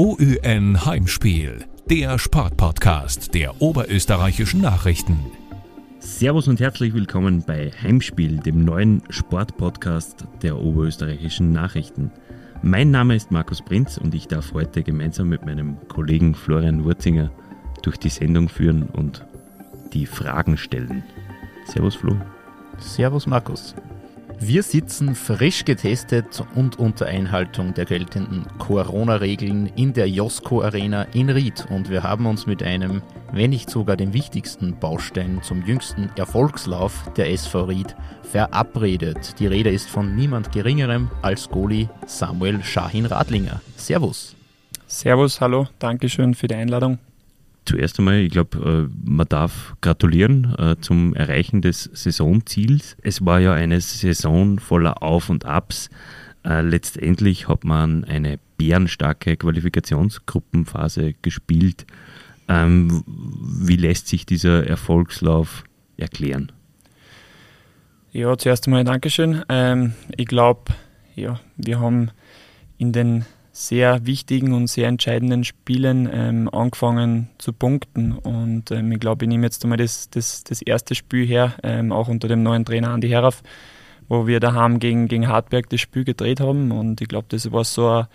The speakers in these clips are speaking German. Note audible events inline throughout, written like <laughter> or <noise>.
OÜN Heimspiel, der Sportpodcast der oberösterreichischen Nachrichten. Servus und herzlich willkommen bei Heimspiel, dem neuen Sportpodcast der oberösterreichischen Nachrichten. Mein Name ist Markus Prinz und ich darf heute gemeinsam mit meinem Kollegen Florian Wurzinger durch die Sendung führen und die Fragen stellen. Servus Flo. Servus Markus. Wir sitzen frisch getestet und unter Einhaltung der geltenden Corona-Regeln in der Josko Arena in Ried und wir haben uns mit einem, wenn nicht sogar dem wichtigsten Baustein zum jüngsten Erfolgslauf der SV Ried verabredet. Die Rede ist von niemand Geringerem als Goli Samuel Shahin Radlinger. Servus. Servus, hallo, Dankeschön für die Einladung zuerst einmal, ich glaube, äh, man darf gratulieren äh, zum Erreichen des Saisonziels. Es war ja eine Saison voller Auf und Abs. Äh, letztendlich hat man eine bärenstarke Qualifikationsgruppenphase gespielt. Ähm, wie lässt sich dieser Erfolgslauf erklären? Ja, zuerst einmal Dankeschön. Ähm, ich glaube, ja, wir haben in den sehr wichtigen und sehr entscheidenden Spielen ähm, angefangen zu punkten. Und ähm, ich glaube, ich nehme jetzt einmal das, das, das erste Spiel her, ähm, auch unter dem neuen Trainer Andi Herauf, wo wir daheim gegen, gegen Hartberg das Spiel gedreht haben. Und ich glaube, das war so ein,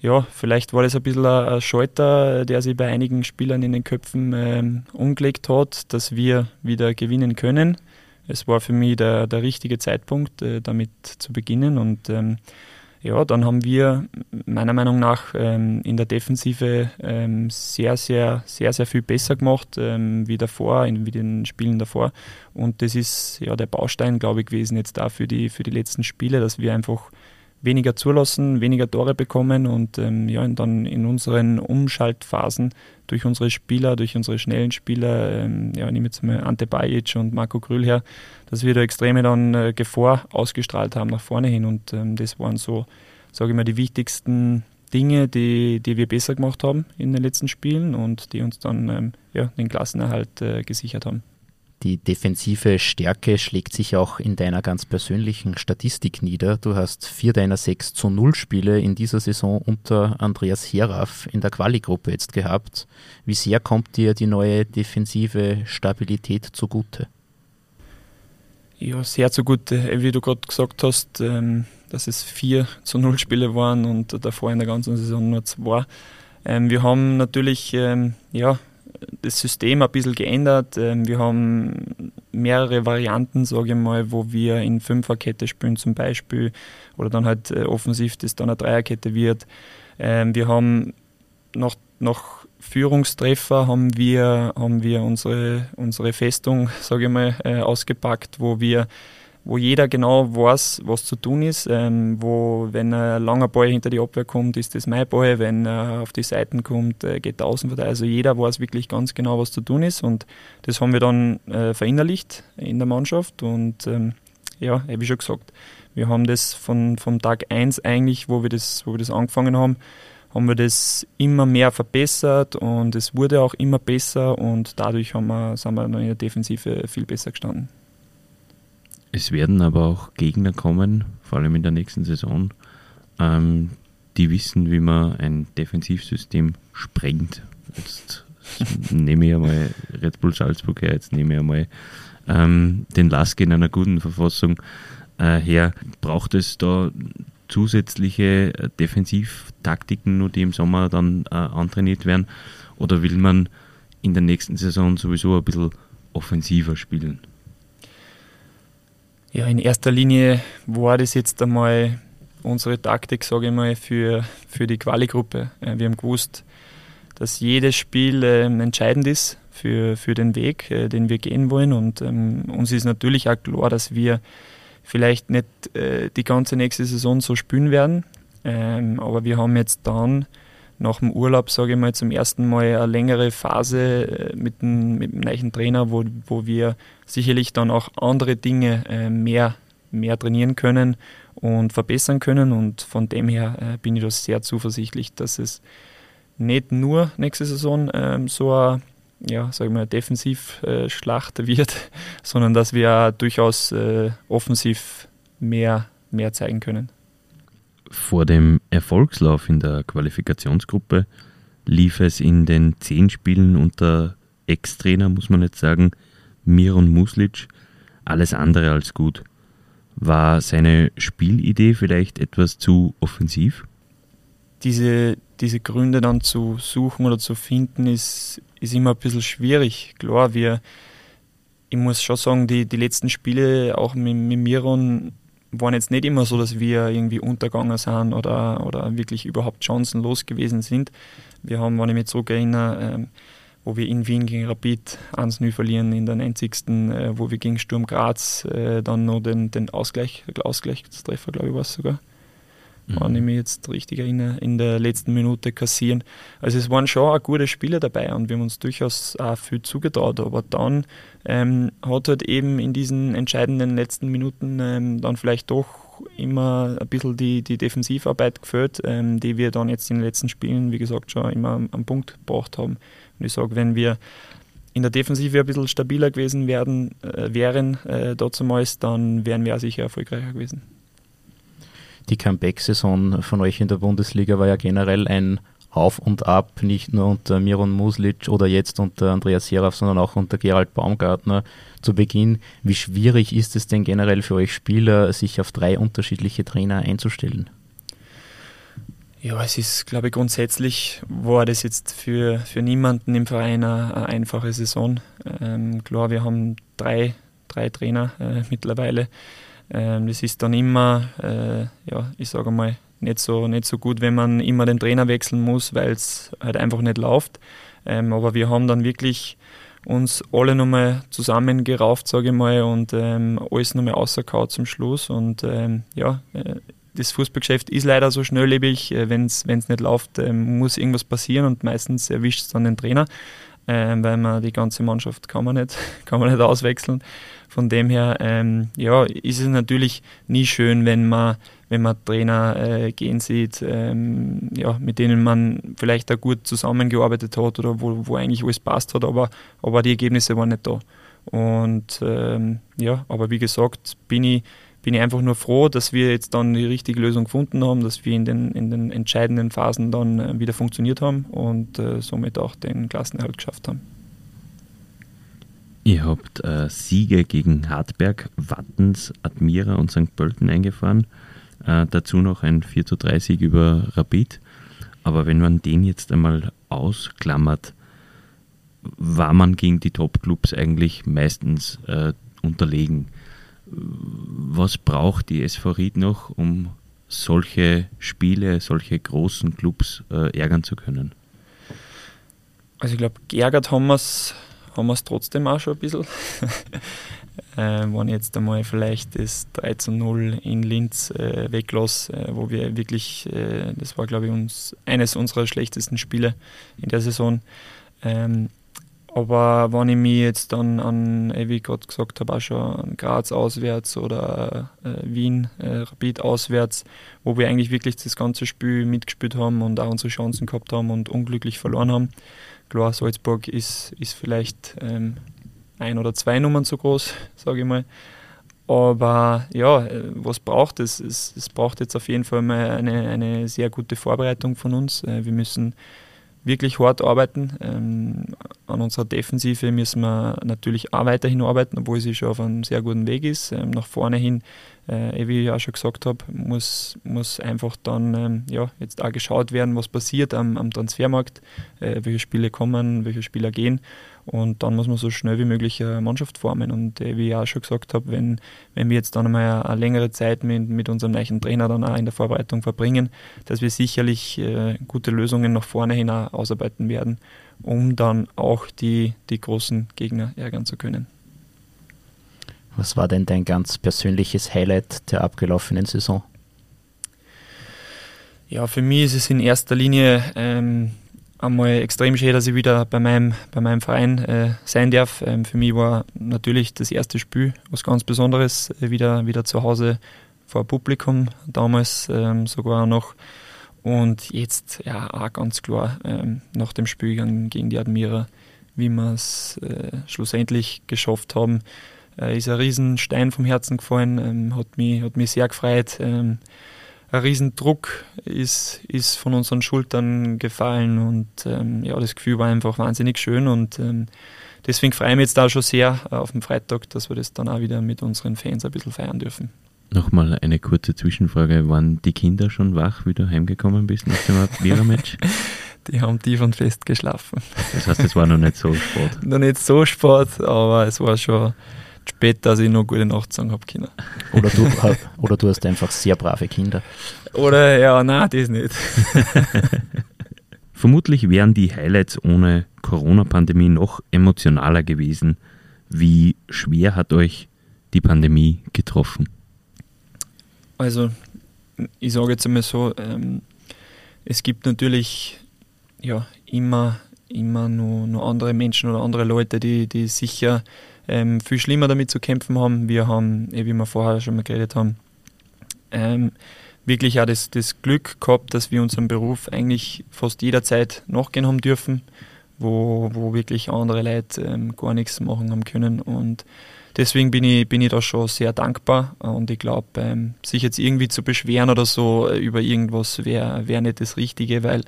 ja, vielleicht war das ein bisschen ein Schalter, der sich bei einigen Spielern in den Köpfen ähm, umgelegt hat, dass wir wieder gewinnen können. Es war für mich der, der richtige Zeitpunkt, äh, damit zu beginnen. Und ähm, ja, dann haben wir meiner Meinung nach ähm, in der Defensive ähm, sehr, sehr, sehr, sehr viel besser gemacht ähm, wie davor, in, wie den Spielen davor. Und das ist ja der Baustein, glaube ich, gewesen jetzt da für die, für die letzten Spiele, dass wir einfach weniger zulassen, weniger Tore bekommen und ähm, ja, dann in unseren Umschaltphasen durch unsere Spieler, durch unsere schnellen Spieler, ähm, ja, nehme jetzt mal Ante Bajic und Marco Krüll her, dass wir da extreme dann äh, Gefahr ausgestrahlt haben nach vorne hin und ähm, das waren so, sage ich mal, die wichtigsten Dinge, die, die wir besser gemacht haben in den letzten Spielen und die uns dann ähm, ja, den Klassenerhalt äh, gesichert haben. Die defensive Stärke schlägt sich auch in deiner ganz persönlichen Statistik nieder. Du hast vier deiner sechs zu null Spiele in dieser Saison unter Andreas Heraff in der Quali-Gruppe jetzt gehabt. Wie sehr kommt dir die neue defensive Stabilität zugute? Ja, sehr zugute. Wie du gerade gesagt hast, ähm, dass es vier zu null Spiele waren und davor in der ganzen Saison nur zwei. Ähm, wir haben natürlich ähm, ja, das System ein bisschen geändert. Ähm, wir haben mehrere Varianten, sage ich mal, wo wir in Fünferkette spielen zum Beispiel oder dann halt äh, offensiv das dann eine Dreierkette wird. Ähm, wir haben noch, noch Führungstreffer haben wir, haben wir unsere, unsere Festung, <laughs> sage ich mal, äh, ausgepackt, wo wir wo jeder genau weiß, was zu tun ist. Ähm, wo, wenn ein langer Ball hinter die Abwehr kommt, ist das mein Ball. Wenn er auf die Seiten kommt, äh, geht der Außenverteidiger. Also jeder weiß wirklich ganz genau, was zu tun ist. Und das haben wir dann äh, verinnerlicht in der Mannschaft. Und ähm, ja, habe ich schon gesagt, wir haben das von, vom Tag 1 eigentlich, wo wir, das, wo wir das angefangen haben, haben wir das immer mehr verbessert und es wurde auch immer besser und dadurch haben wir, sind wir in der Defensive viel besser gestanden. Es werden aber auch Gegner kommen, vor allem in der nächsten Saison, ähm, die wissen, wie man ein Defensivsystem sprengt. Jetzt nehme ich einmal Red Bull Salzburg her, jetzt nehme ich einmal ähm, den Lask in einer guten Verfassung äh, her. Braucht es da zusätzliche äh, Defensivtaktiken, nur die im Sommer dann äh, antrainiert werden? Oder will man in der nächsten Saison sowieso ein bisschen offensiver spielen? Ja, in erster Linie war das jetzt einmal unsere Taktik, sage ich mal, für, für die Quali-Gruppe. Wir haben gewusst, dass jedes Spiel ähm, entscheidend ist für, für den Weg, äh, den wir gehen wollen. Und ähm, uns ist natürlich auch klar, dass wir vielleicht nicht äh, die ganze nächste Saison so spielen werden. Ähm, aber wir haben jetzt dann nach dem Urlaub, sage ich mal, zum ersten Mal eine längere Phase äh, mit dem, mit dem neuen Trainer, wo, wo wir sicherlich dann auch andere Dinge äh, mehr, mehr trainieren können und verbessern können. Und von dem her äh, bin ich da sehr zuversichtlich, dass es nicht nur nächste Saison ähm, so eine ja, sag mal, Defensivschlacht wird, <laughs> sondern dass wir durchaus offensiv mehr, mehr zeigen können. Vor dem Erfolgslauf in der Qualifikationsgruppe lief es in den zehn Spielen unter Ex-Trainer, muss man jetzt sagen, Miron Muslic, alles andere als gut. War seine Spielidee vielleicht etwas zu offensiv? Diese, diese Gründe dann zu suchen oder zu finden, ist, ist immer ein bisschen schwierig. Klar, wir, ich muss schon sagen, die, die letzten Spiele auch mit, mit Miron waren jetzt nicht immer so, dass wir irgendwie untergegangen sind oder, oder wirklich überhaupt chancenlos gewesen sind. Wir haben, wenn ich mich zurückerinnere, ähm, wo wir in Wien gegen Rapid 1-0 verlieren in der 90. Äh, wo wir gegen Sturm Graz äh, dann noch den, den Ausgleich, Ausgleichstreffer, glaube ich, war es sogar, mhm. wenn ich mich jetzt richtig erinnere, in der letzten Minute kassieren. Also es waren schon auch gute Spiele dabei und wir haben uns durchaus auch viel zugetraut, aber dann ähm, hat halt eben in diesen entscheidenden letzten Minuten ähm, dann vielleicht doch immer ein bisschen die, die Defensivarbeit gefällt, ähm, die wir dann jetzt in den letzten Spielen, wie gesagt, schon immer am, am Punkt gebracht haben. Und ich sage, wenn wir in der Defensive ein bisschen stabiler gewesen werden, äh, wären äh, damals, dann wären wir auch sicher erfolgreicher gewesen. Die Comeback-Saison von euch in der Bundesliga war ja generell ein Auf und Ab, nicht nur unter Miron Muslic oder jetzt unter Andreas Seraf, sondern auch unter Gerald Baumgartner zu Beginn. Wie schwierig ist es denn generell für euch Spieler, sich auf drei unterschiedliche Trainer einzustellen? Ja, es ist, glaube ich, grundsätzlich war das jetzt für, für niemanden im Verein eine, eine einfache Saison. Ähm, klar, wir haben drei, drei Trainer äh, mittlerweile. Ähm, das ist dann immer, äh, ja, ich sage mal, nicht so, nicht so gut, wenn man immer den Trainer wechseln muss, weil es halt einfach nicht läuft. Ähm, aber wir haben dann wirklich uns alle nochmal zusammengerauft, sage ich mal, und ähm, alles nochmal rausgehauen zum Schluss. Und ähm, ja, äh, das Fußballgeschäft ist leider so schnelllebig. Äh, Wenn es nicht läuft, ähm, muss irgendwas passieren und meistens erwischt es dann den Trainer, ähm, weil man die ganze Mannschaft kann man nicht, <laughs> kann man nicht auswechseln. Von dem her, ähm, ja, ist es natürlich nie schön, wenn man, wenn man Trainer äh, gehen sieht, ähm, ja, mit denen man vielleicht auch gut zusammengearbeitet hat oder wo, wo eigentlich alles passt hat, aber, aber die Ergebnisse waren nicht da. Und ähm, ja, aber wie gesagt, bin ich bin ich einfach nur froh, dass wir jetzt dann die richtige Lösung gefunden haben, dass wir in den, in den entscheidenden Phasen dann äh, wieder funktioniert haben und äh, somit auch den Klassenerhalt geschafft haben. Ihr habt äh, Siege gegen Hartberg, Wattens, Admira und St. Pölten eingefahren. Äh, dazu noch ein 4 zu 3 Sieg über Rapid. Aber wenn man den jetzt einmal ausklammert, war man gegen die Top-Clubs eigentlich meistens äh, unterlegen was braucht die SV Ried noch, um solche Spiele, solche großen Clubs äh, ärgern zu können? Also ich glaube, geärgert haben wir es haben trotzdem auch schon ein bisschen. <laughs> äh, wenn jetzt einmal vielleicht das 3 zu 0 in Linz äh, weglasse, äh, wo wir wirklich, äh, das war glaube ich uns eines unserer schlechtesten Spiele in der Saison. Ähm, aber wenn ich mich jetzt dann an, wie ich gerade gesagt habe, auch schon an Graz auswärts oder äh, Wien, äh, Rapid auswärts, wo wir eigentlich wirklich das ganze Spiel mitgespielt haben und auch unsere Chancen gehabt haben und unglücklich verloren haben. Klar, Salzburg ist, ist vielleicht ähm, ein oder zwei Nummern zu groß, sage ich mal. Aber ja, äh, was braucht es? es? Es braucht jetzt auf jeden Fall mal eine, eine sehr gute Vorbereitung von uns. Äh, wir müssen wirklich hart arbeiten. Ähm, an unserer Defensive müssen wir natürlich auch weiterhin arbeiten, obwohl sie schon auf einem sehr guten Weg ist. Ähm, nach vorne hin, äh, wie ich auch schon gesagt habe, muss, muss einfach dann ähm, ja, jetzt auch geschaut werden, was passiert am, am Transfermarkt, äh, welche Spiele kommen, welche Spieler gehen. Und dann muss man so schnell wie möglich eine Mannschaft formen. Und äh, wie ich auch schon gesagt habe, wenn, wenn wir jetzt dann einmal eine, längere Zeit mit, mit unserem neuen Trainer dann auch in der Vorbereitung verbringen, dass wir sicherlich äh, gute Lösungen nach vorne hin ausarbeiten werden, um dann auch die, die großen Gegner ärgern zu können. Was war denn dein ganz persönliches Highlight der abgelaufenen Saison? Ja, für mich ist es in erster Linie ähm, einmal extrem schön, dass ich wieder bei meinem, bei meinem Verein äh, sein darf. Ähm, für mich war natürlich das erste Spiel was ganz Besonderes, äh, wieder, wieder zu Hause vor Publikum, damals ähm, sogar noch. Und jetzt ja auch ganz klar ähm, nach dem Spiel gegen die Admira, wie wir es äh, schlussendlich geschafft haben, äh, ist ein Riesenstein vom Herzen gefallen, ähm, hat, mich, hat mich sehr gefreut. Ein Riesendruck ist, ist von unseren Schultern gefallen und ähm, ja, das Gefühl war einfach wahnsinnig schön und ähm, deswegen freue ich mich jetzt da schon sehr auf den Freitag, dass wir das dann auch wieder mit unseren Fans ein bisschen feiern dürfen. Nochmal eine kurze Zwischenfrage. Waren die Kinder schon wach, wie du heimgekommen bist nach dem Vierer-Match? <laughs> die haben tief und fest geschlafen. Das heißt, es war noch nicht so Sport? <laughs> noch nicht so Sport, aber es war schon spät, dass ich noch gute Nacht sagen habe können. Oder du, <laughs> oder du hast einfach sehr brave Kinder. Oder ja, nein, das nicht. <laughs> Vermutlich wären die Highlights ohne Corona-Pandemie noch emotionaler gewesen. Wie schwer hat euch die Pandemie getroffen? Also, ich sage jetzt einmal so, ähm, es gibt natürlich ja, immer, immer nur, nur andere Menschen oder andere Leute, die, die sicher ähm, viel schlimmer damit zu kämpfen haben. Wir haben, eh, wie wir vorher schon mal geredet haben, ähm, wirklich auch das, das Glück gehabt, dass wir unseren Beruf eigentlich fast jederzeit nachgehen haben dürfen, wo, wo wirklich andere Leute ähm, gar nichts machen haben können. Und deswegen bin ich, bin ich da schon sehr dankbar und ich glaube, ähm, sich jetzt irgendwie zu beschweren oder so äh, über irgendwas wäre wär nicht das Richtige, weil,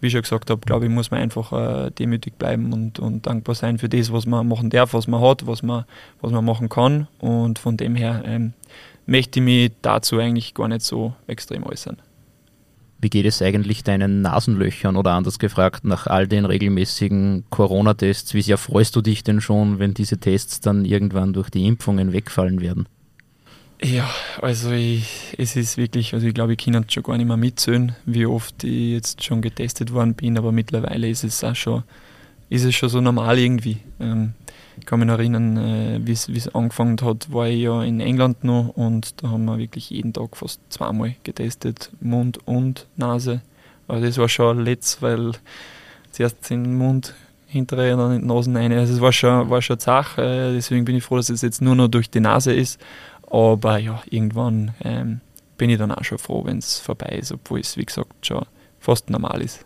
wie ich schon gesagt habe, glaube ich, muss man einfach äh, demütig bleiben und, und dankbar sein für das, was man machen darf, was man hat, was man, was man machen kann und von dem her ähm, möchte ich mich dazu eigentlich gar nicht so extrem äußern. Wie geht es eigentlich deinen Nasenlöchern oder anders gefragt, nach all den regelmäßigen Corona-Tests, wie sehr freust du dich denn schon, wenn diese Tests dann irgendwann durch die Impfungen wegfallen werden? Ja, also ich, es ist wirklich, also ich glaube, ich kann schon gar nicht mehr mitzählen, wie oft ich jetzt schon getestet worden bin, aber mittlerweile ist es auch schon, ist es schon so normal irgendwie. Ähm, ich kann mich noch erinnern, äh, wie es angefangen hat, war ich ja in England noch und da haben wir wirklich jeden Tag fast zweimal getestet, Mund und Nase. Aber das war schon letzt, weil zuerst in den Mund hinterher und dann in die Nasen rein. Also es war schon, war schon Sache, äh, deswegen bin ich froh, dass es jetzt nur noch durch die Nase ist. Aber ja, irgendwann ähm, bin ich dann auch schon froh, wenn es vorbei ist, obwohl es, wie gesagt, schon fast normal ist.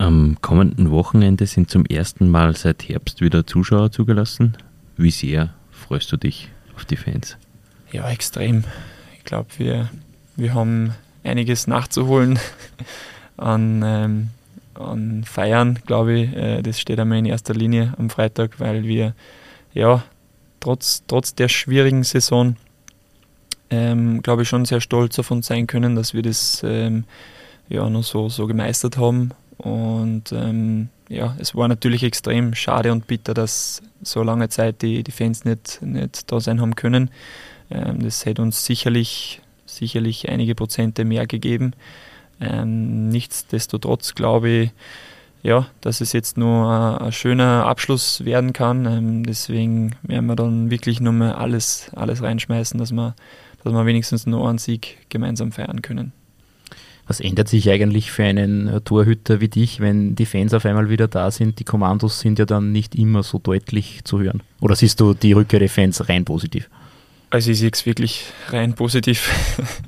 Am kommenden Wochenende sind zum ersten Mal seit Herbst wieder Zuschauer zugelassen. Wie sehr freust du dich auf die Fans? Ja, extrem. Ich glaube, wir, wir haben einiges nachzuholen <laughs> an, ähm, an Feiern, glaube ich. Äh, das steht einmal in erster Linie am Freitag, weil wir ja trotz, trotz der schwierigen Saison, ähm, glaube ich, schon sehr stolz auf uns sein können, dass wir das ähm, ja noch so, so gemeistert haben und ähm, ja, es war natürlich extrem schade und bitter, dass so lange Zeit die, die Fans nicht, nicht da sein haben können. Ähm, das hätte uns sicherlich, sicherlich einige Prozente mehr gegeben. Ähm, nichtsdestotrotz glaube ich, ja, dass es jetzt nur ein, schöner Abschluss werden kann. Ähm, deswegen werden wir dann wirklich nur mal alles, alles reinschmeißen, dass wir, dass wir wenigstens nur einen Sieg gemeinsam feiern können. Was ändert sich eigentlich für einen äh, Torhüter wie dich, wenn die Fans auf einmal wieder da sind? Die Kommandos sind ja dann nicht immer so deutlich zu hören. Oder siehst du die Rückkehr der Fans rein positiv? Also ich sehe es wirklich rein positiv.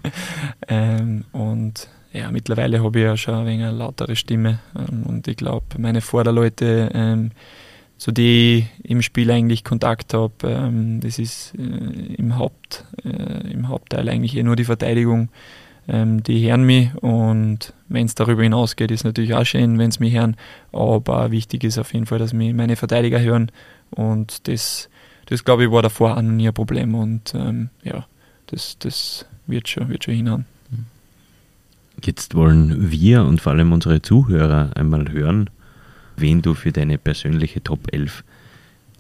<laughs> ähm, und ja, mittlerweile habe ich ja schon ein wenig eine lautere Stimme. Ähm, und ich glaube, meine Vorderleute, ähm, zu denen ich im Spiel eigentlich Kontakt habe, ähm, das ist äh, im, Haupt, äh, im Hauptteil eigentlich eher nur die Verteidigung ähm, die hören mich und wenn es darüber hinausgeht, ist natürlich auch schön, wenn sie mich hören. Aber wichtig ist auf jeden Fall, dass mich meine Verteidiger hören und das, das glaube ich, war davor auch noch nie ein Problem und ähm, ja, das, das wird schon, wird schon hinhauen. Jetzt wollen wir und vor allem unsere Zuhörer einmal hören, wen du für deine persönliche Top 11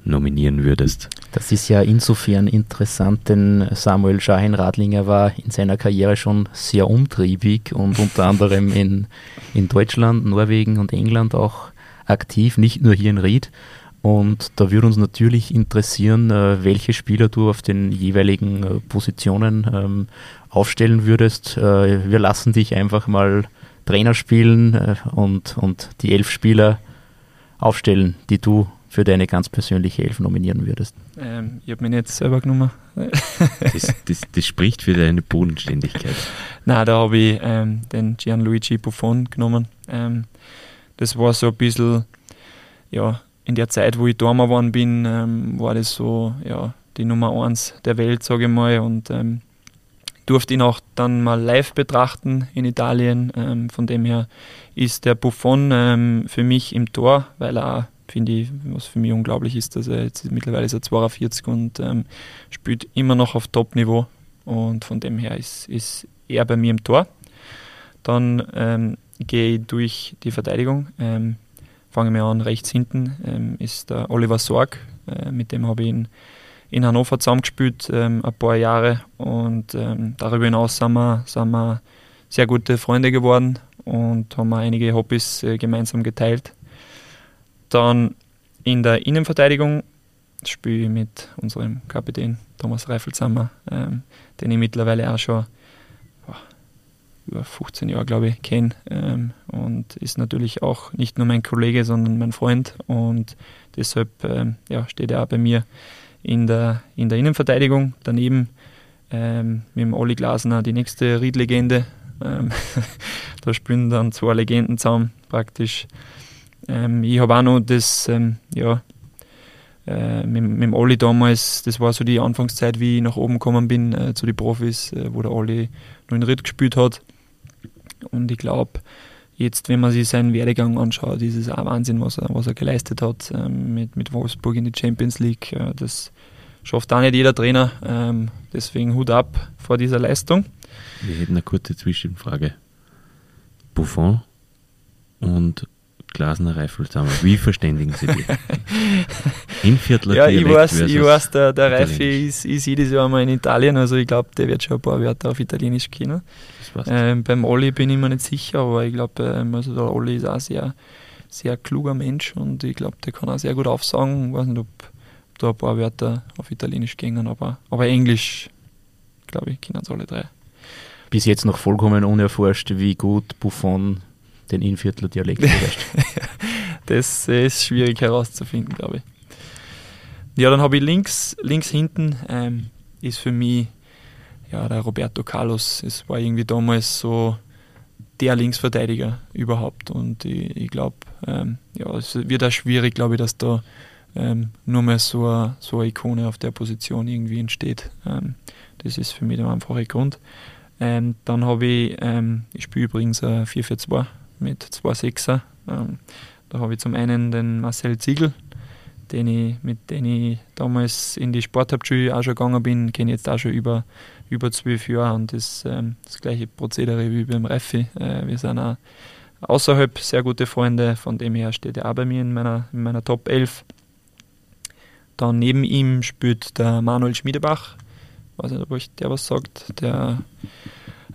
nominieren würdest. Das ist ja insofern interessant, denn Samuel Schahin-Radlinger war in seiner Karriere schon sehr umtriebig und unter anderem in, in Deutschland, Norwegen und England auch aktiv, nicht nur hier in Ried. Und da würde uns natürlich interessieren, äh, welche Spieler du auf den jeweiligen äh, Positionen ähm, aufstellen würdest. Äh, wir lassen dich einfach mal Trainer spielen und, und die elf Spieler aufstellen, die du für deine ganz persönliche Elf nominieren würdest? Ähm, ich habe mich nicht selber genommen. <laughs> das, das, das, spricht für deine Bodenständigkeit. Nein, da habe ich ähm, den Gianluigi Buffon genommen. Ähm, das war so ein bisschen, ja, in der Zeit, wo ich da mal geworden bin, ähm, war das so, ja, die Nummer eins der Welt, sage ich mal. Und ähm, durfte ihn auch dann mal live betrachten in Italien. Ähm, von dem her ist der Buffon ähm, für mich im Tor, weil er, finde ich, was für mich unglaublich ist, dass er jetzt mittlerweile ist er 42 und ähm, spielt immer noch auf Top-Niveau. Und von dem her ist, ist er bei mir im Tor. Dann ähm, gehe ich durch die Verteidigung. Ähm, fange wir an, rechts hinten ähm, ist der Oliver Sorg. Äh, mit dem habe ich in, in Hannover zusammengespielt, ähm, ein paar Jahre. Und ähm, darüber hinaus sind wir, sind wir sehr gute Freunde geworden und haben einige Hobbys äh, gemeinsam geteilt. Dann in der Innenverteidigung spiele ich mit unserem Kapitän Thomas Reifel zusammen, ähm, den ich mittlerweile auch schon boah, über 15 Jahre, glaube ich, kenne ähm, und ist natürlich auch nicht nur mein Kollege, sondern mein Freund und deshalb ähm, ja, steht er auch bei mir in der, in der Innenverteidigung. Daneben ähm, mit dem Olli Glasner die nächste Riedlegende. Ähm, <laughs> da spielen dann zwei Legenden zusammen praktisch. Ähm, ich habe auch noch das, ähm, ja, äh, mit, mit, dem Olli damals, das war so die Anfangszeit, wie ich nach oben gekommen bin äh, zu den Profis, äh, wo der Olli noch in Ritt gespielt hat. Und ich glaube, jetzt, wenn man sich seinen Werdegang anschaut, ist es auch Wahnsinn, was er, was er geleistet hat ähm, mit, mit Wolfsburg in die Champions League. Das schafft auch nicht jeder Trainer. Ähm, deswegen Hut ab vor dieser Leistung. Wir hätten eine kurze Zwischenfrage. Buffon und Glasner Reifel zusammen. Wie verständigen Sie die? <laughs> Inviertler Ja, ich weiß, ich weiß der, der Reife ist, ist jedes Jahr mal in Italien, also ich glaube, der wird schon ein paar Wörter auf Italienisch kennen. Ähm, beim Olli bin ich mir nicht sicher, aber ich glaube, ähm, also der Olli ist auch sehr, sehr kluger Mensch und ich glaube, der kann auch sehr gut aufsagen. Ich weiß nicht, ob da ein paar Wörter auf Italienisch gingen, aber, aber Englisch, glaube ich, kennen es alle drei. Bis jetzt noch vollkommen unerforscht, wie gut Buffon den Innviertler Dialekt beherrscht. <laughs> das ist schwierig herauszufinden, glaube ich. Ja, dann habe ich links, links hinten ähm, ist für mich ja, der Roberto Carlos. Es war irgendwie damals so der Linksverteidiger überhaupt und ich, ich glaube, ähm, ja, es wird auch schwierig, glaube ich, dass da ähm, nur mehr so eine, so eine Ikone auf der Position irgendwie entsteht. Ähm, das ist für mich der einfache Grund. Ähm, dann habe ich, ähm, ich spiele übrigens ein 4-4-2 mit zwei Sechser. Ähm, da habe ich zum einen den Marcel Ziegel, den ich, mit dem ich damals in die Sporthauptschule auch schon gegangen bin, kenne jetzt auch schon über, über zwölf Jahre und das, ähm, das gleiche Prozedere wie beim Refi. Äh, wir sind auch außerhalb sehr gute Freunde, von dem her steht er auch bei mir in meiner, in meiner Top 11. Dann neben ihm spielt der Manuel Schmiedebach, weiß nicht, ob euch der was sagt, der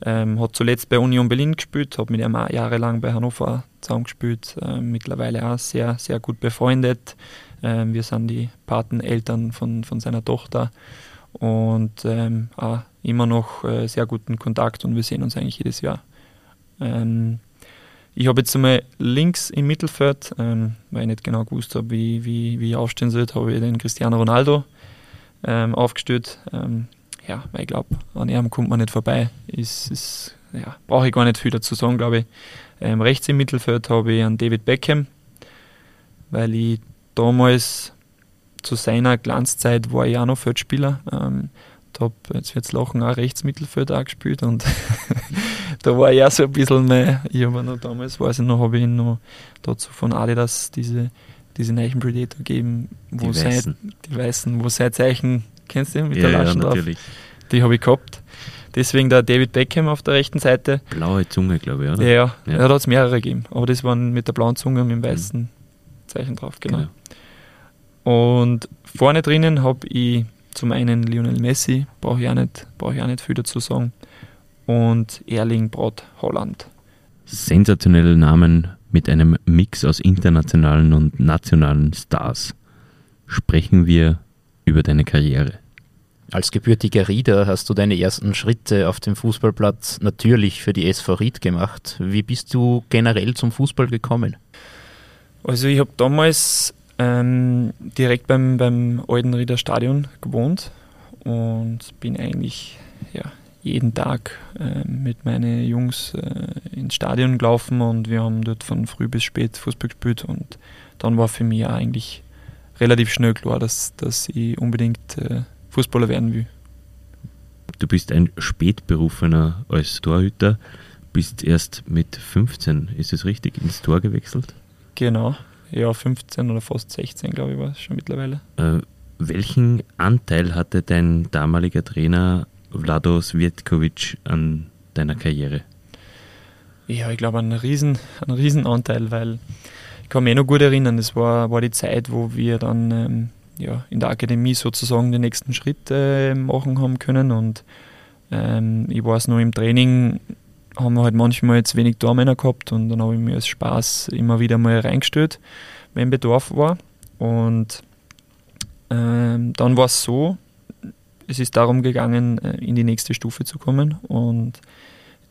ähm, hat zuletzt bei Union Berlin gespielt, hat mit ihm auch jahrelang bei Hannover zusammengespielt, ähm, mittlerweile auch sehr, sehr gut befreundet. Ähm, wir sind die Pateneltern von, von seiner Tochter und ähm, auch immer noch äh, sehr guten Kontakt und wir sehen uns eigentlich jedes Jahr. Ähm, ich habe jetzt einmal links im Mittelfeld, ähm, weil ich nicht genau gewusst habe, wie, wie, wie ich aufstehen soll, habe ich den Cristiano Ronaldo aufgestellt ja, weil ich glaube, an ihm kommt man nicht vorbei. Ist, ist, ja, brauche ich gar nicht viel dazu sagen, glaube ich. Ähm, rechts im Mittelfeld habe ich einen David Beckham, weil ich damals zu seiner Glanzzeit war ich auch noch Feldspieler. Ähm, habe, jetzt wird es lachen, auch rechts Mittelfeld auch gespielt und <laughs> da war ich auch so ein bisschen mehr, ich habe noch damals, weiß ich noch, habe ich noch dazu von Adidas diese, diese neuen Predator gegeben, wo die Weißen. die Weißen, wo sein Zeichen Kennst du den mit ja, der Laschen ja, natürlich. drauf? Die habe ich gehabt. Deswegen der David Beckham auf der rechten Seite. Blaue Zunge, glaube ich, oder? Ja, ja. ja. da hat es mehrere gegeben. Aber das waren mit der blauen Zunge und mit dem weißen mhm. Zeichen drauf, genau. genau. Und vorne drinnen habe ich zum einen Lionel Messi, brauche ich, auch nicht, brauch ich auch nicht viel dazu sagen, und Erling Brot Holland. Sensationelle Namen mit einem Mix aus internationalen und nationalen Stars. Sprechen wir über deine Karriere? Als gebürtiger Rieder hast du deine ersten Schritte auf dem Fußballplatz natürlich für die SV Ried gemacht. Wie bist du generell zum Fußball gekommen? Also ich habe damals ähm, direkt beim, beim alten Rieder Stadion gewohnt und bin eigentlich ja, jeden Tag äh, mit meinen Jungs äh, ins Stadion gelaufen und wir haben dort von früh bis spät Fußball gespielt und dann war für mich eigentlich relativ schnell klar, dass, dass ich unbedingt äh, Fußballer werden will. du bist ein Spätberufener als Torhüter, bist erst mit 15, ist es richtig, ins Tor gewechselt? Genau, ja, 15 oder fast 16, glaube ich, war es schon mittlerweile. Äh, welchen Anteil hatte dein damaliger Trainer Vlado Svetkovic an deiner Karriere? Ja, ich glaube, einen riesen, einen riesen Anteil, weil ich kann mich noch gut erinnern, das war, war die Zeit, wo wir dann ähm, ja, in der Akademie sozusagen den nächsten Schritt äh, machen haben können und ähm, ich weiß noch im Training haben wir halt manchmal jetzt wenig Tormänner gehabt und dann habe ich mir als Spaß immer wieder mal reingestellt, wenn Bedarf war. Und ähm, dann war es so, es ist darum gegangen, äh, in die nächste Stufe zu kommen und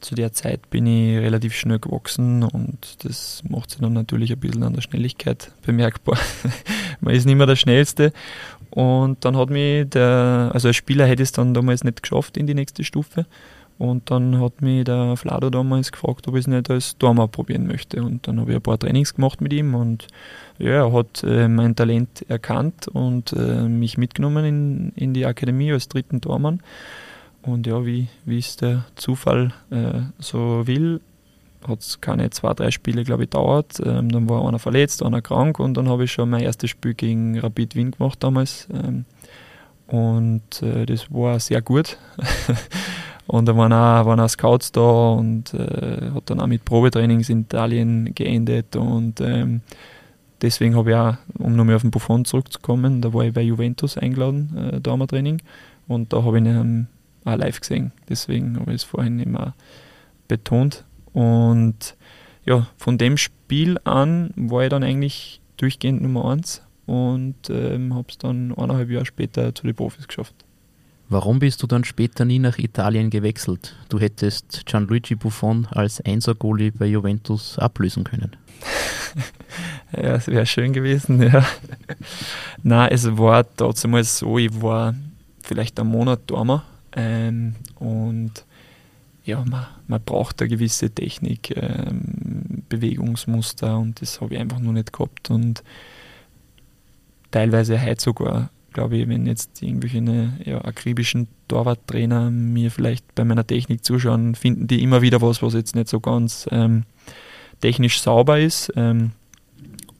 zu der Zeit bin ich relativ schnell gewachsen und das macht sich dann natürlich ein bisschen an der Schnelligkeit bemerkbar. <laughs> Man ist nicht mehr der Schnellste. Und dann hat mich der, also als Spieler hätte ich es dann damals nicht geschafft in die nächste Stufe. Und dann hat mich der Flado damals gefragt, ob ich es nicht als Dormer probieren möchte. Und dann habe ich ein paar Trainings gemacht mit ihm und ja, er hat äh, mein Talent erkannt und äh, mich mitgenommen in, in die Akademie als dritten Tormann. Und ja, wie, es der Zufall äh, so will, hat es keine zwei, drei Spiele, glaube ich, dauert. Ähm, dann war einer verletzt, einer krank und dann habe ich schon mein erstes Spiel gegen Rapid Wien gemacht damals. Ähm, und äh, das war sehr gut. <laughs> und da waren auch, waren auch Scouts da und äh, hat dann auch mit Probetrainings in Italien geendet. Und ähm, deswegen habe ich auch, um nochmal auf den Buffon zurückzukommen, da war ich bei Juventus eingeladen, äh, Training. Und da habe ich ihn auch live gesehen. Deswegen habe ich es vorhin immer betont. Und ja, von dem Spiel an war ich dann eigentlich durchgehend Nummer 1 und ähm, habe es dann eineinhalb Jahre später zu den Profis geschafft. Warum bist du dann später nie nach Italien gewechselt? Du hättest Gianluigi Buffon als Einser-Goalie bei Juventus ablösen können. <laughs> ja, es wäre schön gewesen, ja. <laughs> Nein, es war trotzdem so, ich war vielleicht einen Monat da ähm, und ja, man, man braucht eine gewisse Technik, ähm, Bewegungsmuster und das habe ich einfach nur nicht gehabt und teilweise heute sogar, glaube ich, wenn jetzt irgendwelche ja, akribischen Torwarttrainer mir vielleicht bei meiner Technik zuschauen, finden die immer wieder was, was jetzt nicht so ganz ähm, technisch sauber ist. Ähm,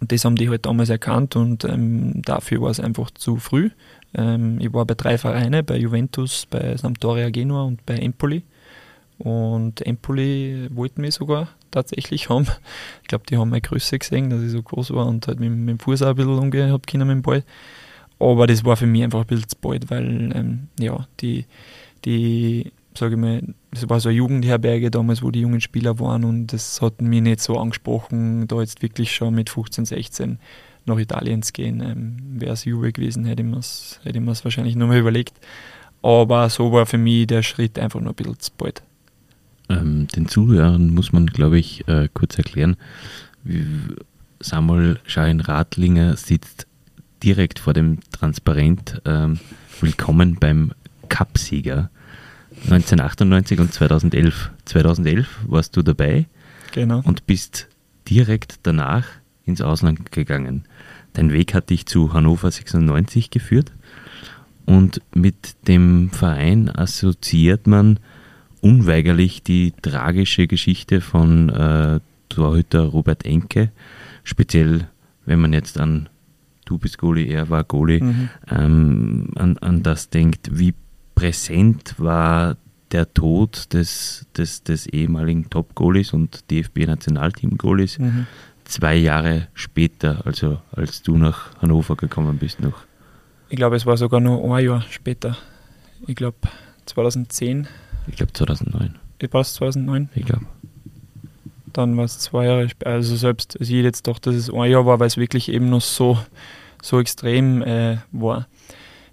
und das haben die halt damals erkannt und ähm, dafür war es einfach zu früh. Ähm, ich war bei drei Vereinen, bei Juventus, bei Sampdoria Genua und bei Empoli. Und Empoli wollten mich sogar tatsächlich haben. <laughs> Ich glaube, die haben meine Größe gesehen, dass ich so groß war und halt mit, mit dem Fuß auch ein bisschen umgehabt können mit dem Ball. Aber das war für mich einfach ein bisschen zu bald, weil ähm, ja, die, die, sage ich mal, das war so eine Jugendherberge damals, wo die jungen Spieler waren und das hat mich nicht so angesprochen, da jetzt wirklich schon mit 15, 16 nach Italien zu gehen. Ähm, Wäre es Juve gewesen, hätte ich mir es hätte wahrscheinlich nochmal überlegt. Aber so war für mich der Schritt einfach nur ein bisschen zu bald. Ähm, den Zuhörern muss man, glaube ich, äh, kurz erklären. Samuel Schein-Radlinger sitzt direkt vor dem Transparent. Ähm, willkommen beim Cupsieger 1998 und 2011. 2011 warst du dabei genau. und bist direkt danach ins Ausland gegangen. Dein Weg hat dich zu Hannover 96 geführt und mit dem Verein assoziiert man unweigerlich die tragische Geschichte von äh, Torhüter Robert Enke, speziell wenn man jetzt an du bist Goalie, er war Goalie, mhm. ähm, an, an das denkt, wie präsent war der Tod des, des, des ehemaligen Top-Goalies und DFB-Nationalteam-Goalies mhm. Zwei Jahre später, also als du nach Hannover gekommen bist noch. Ich glaube, es war sogar nur ein Jahr später. Ich glaube 2010 ich glaube 2009. War es 2009? Ich glaube. Dann war es zwei Jahre später. Also selbst, also ich jetzt doch, dass es ein Jahr war, weil es wirklich eben noch so, so extrem äh, war.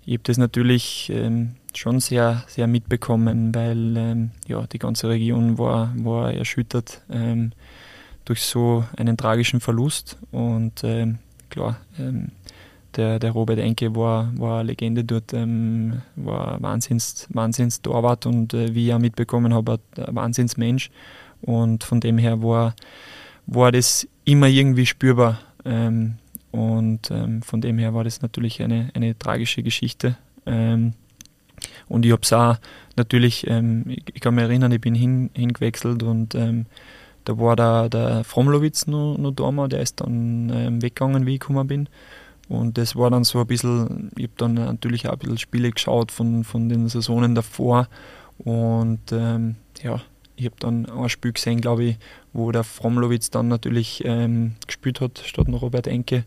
Ich habe das natürlich ähm, schon sehr, sehr mitbekommen, weil ähm, ja, die ganze Region war, war erschüttert ähm, durch so einen tragischen Verlust. Und ähm, klar, ähm, der, der Robert Enke war, war eine Legende dort, ähm, war Wahnsinns, Wahnsinns Torwart und äh, wie ich auch mitbekommen habe, ein Wahnsinnsmensch. Und von dem her war, war das immer irgendwie spürbar. Ähm, und ähm, von dem her war das natürlich eine, eine tragische Geschichte. Ähm, und ich habe es auch natürlich, ähm, ich, kann mich erinnern, ich bin hin, hingewechselt und ähm, da war der, der Fromlowitz noch, noch da, der ist dann ähm, weggegangen, wie ich gekommen bin. Und das war dann so ein bisschen, ich habe dann natürlich auch ein bisschen Spiele geschaut von, von den Saisonen davor. Und ähm, ja, ich habe dann ein Spiel gesehen, glaube ich, wo der Fromlowitz dann natürlich ähm, gespielt hat, statt noch Robert Enke.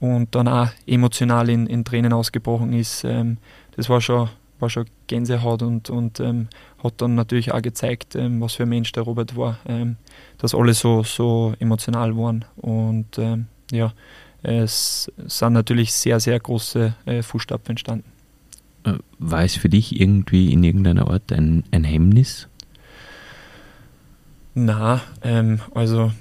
Und dann auch emotional in, in Tränen ausgebrochen ist. Ähm, das war schon, war schon Gänsehaut und, und ähm, hat dann natürlich auch gezeigt, ähm, was für ein Mensch der Robert war. Ähm, dass alle so, so emotional waren. Und ähm, ja, es sind natürlich sehr, sehr große äh, Fußstapfen entstanden. Äh, war es für dich irgendwie in irgendeiner Art ein, ein Hemmnis? Na, ähm, also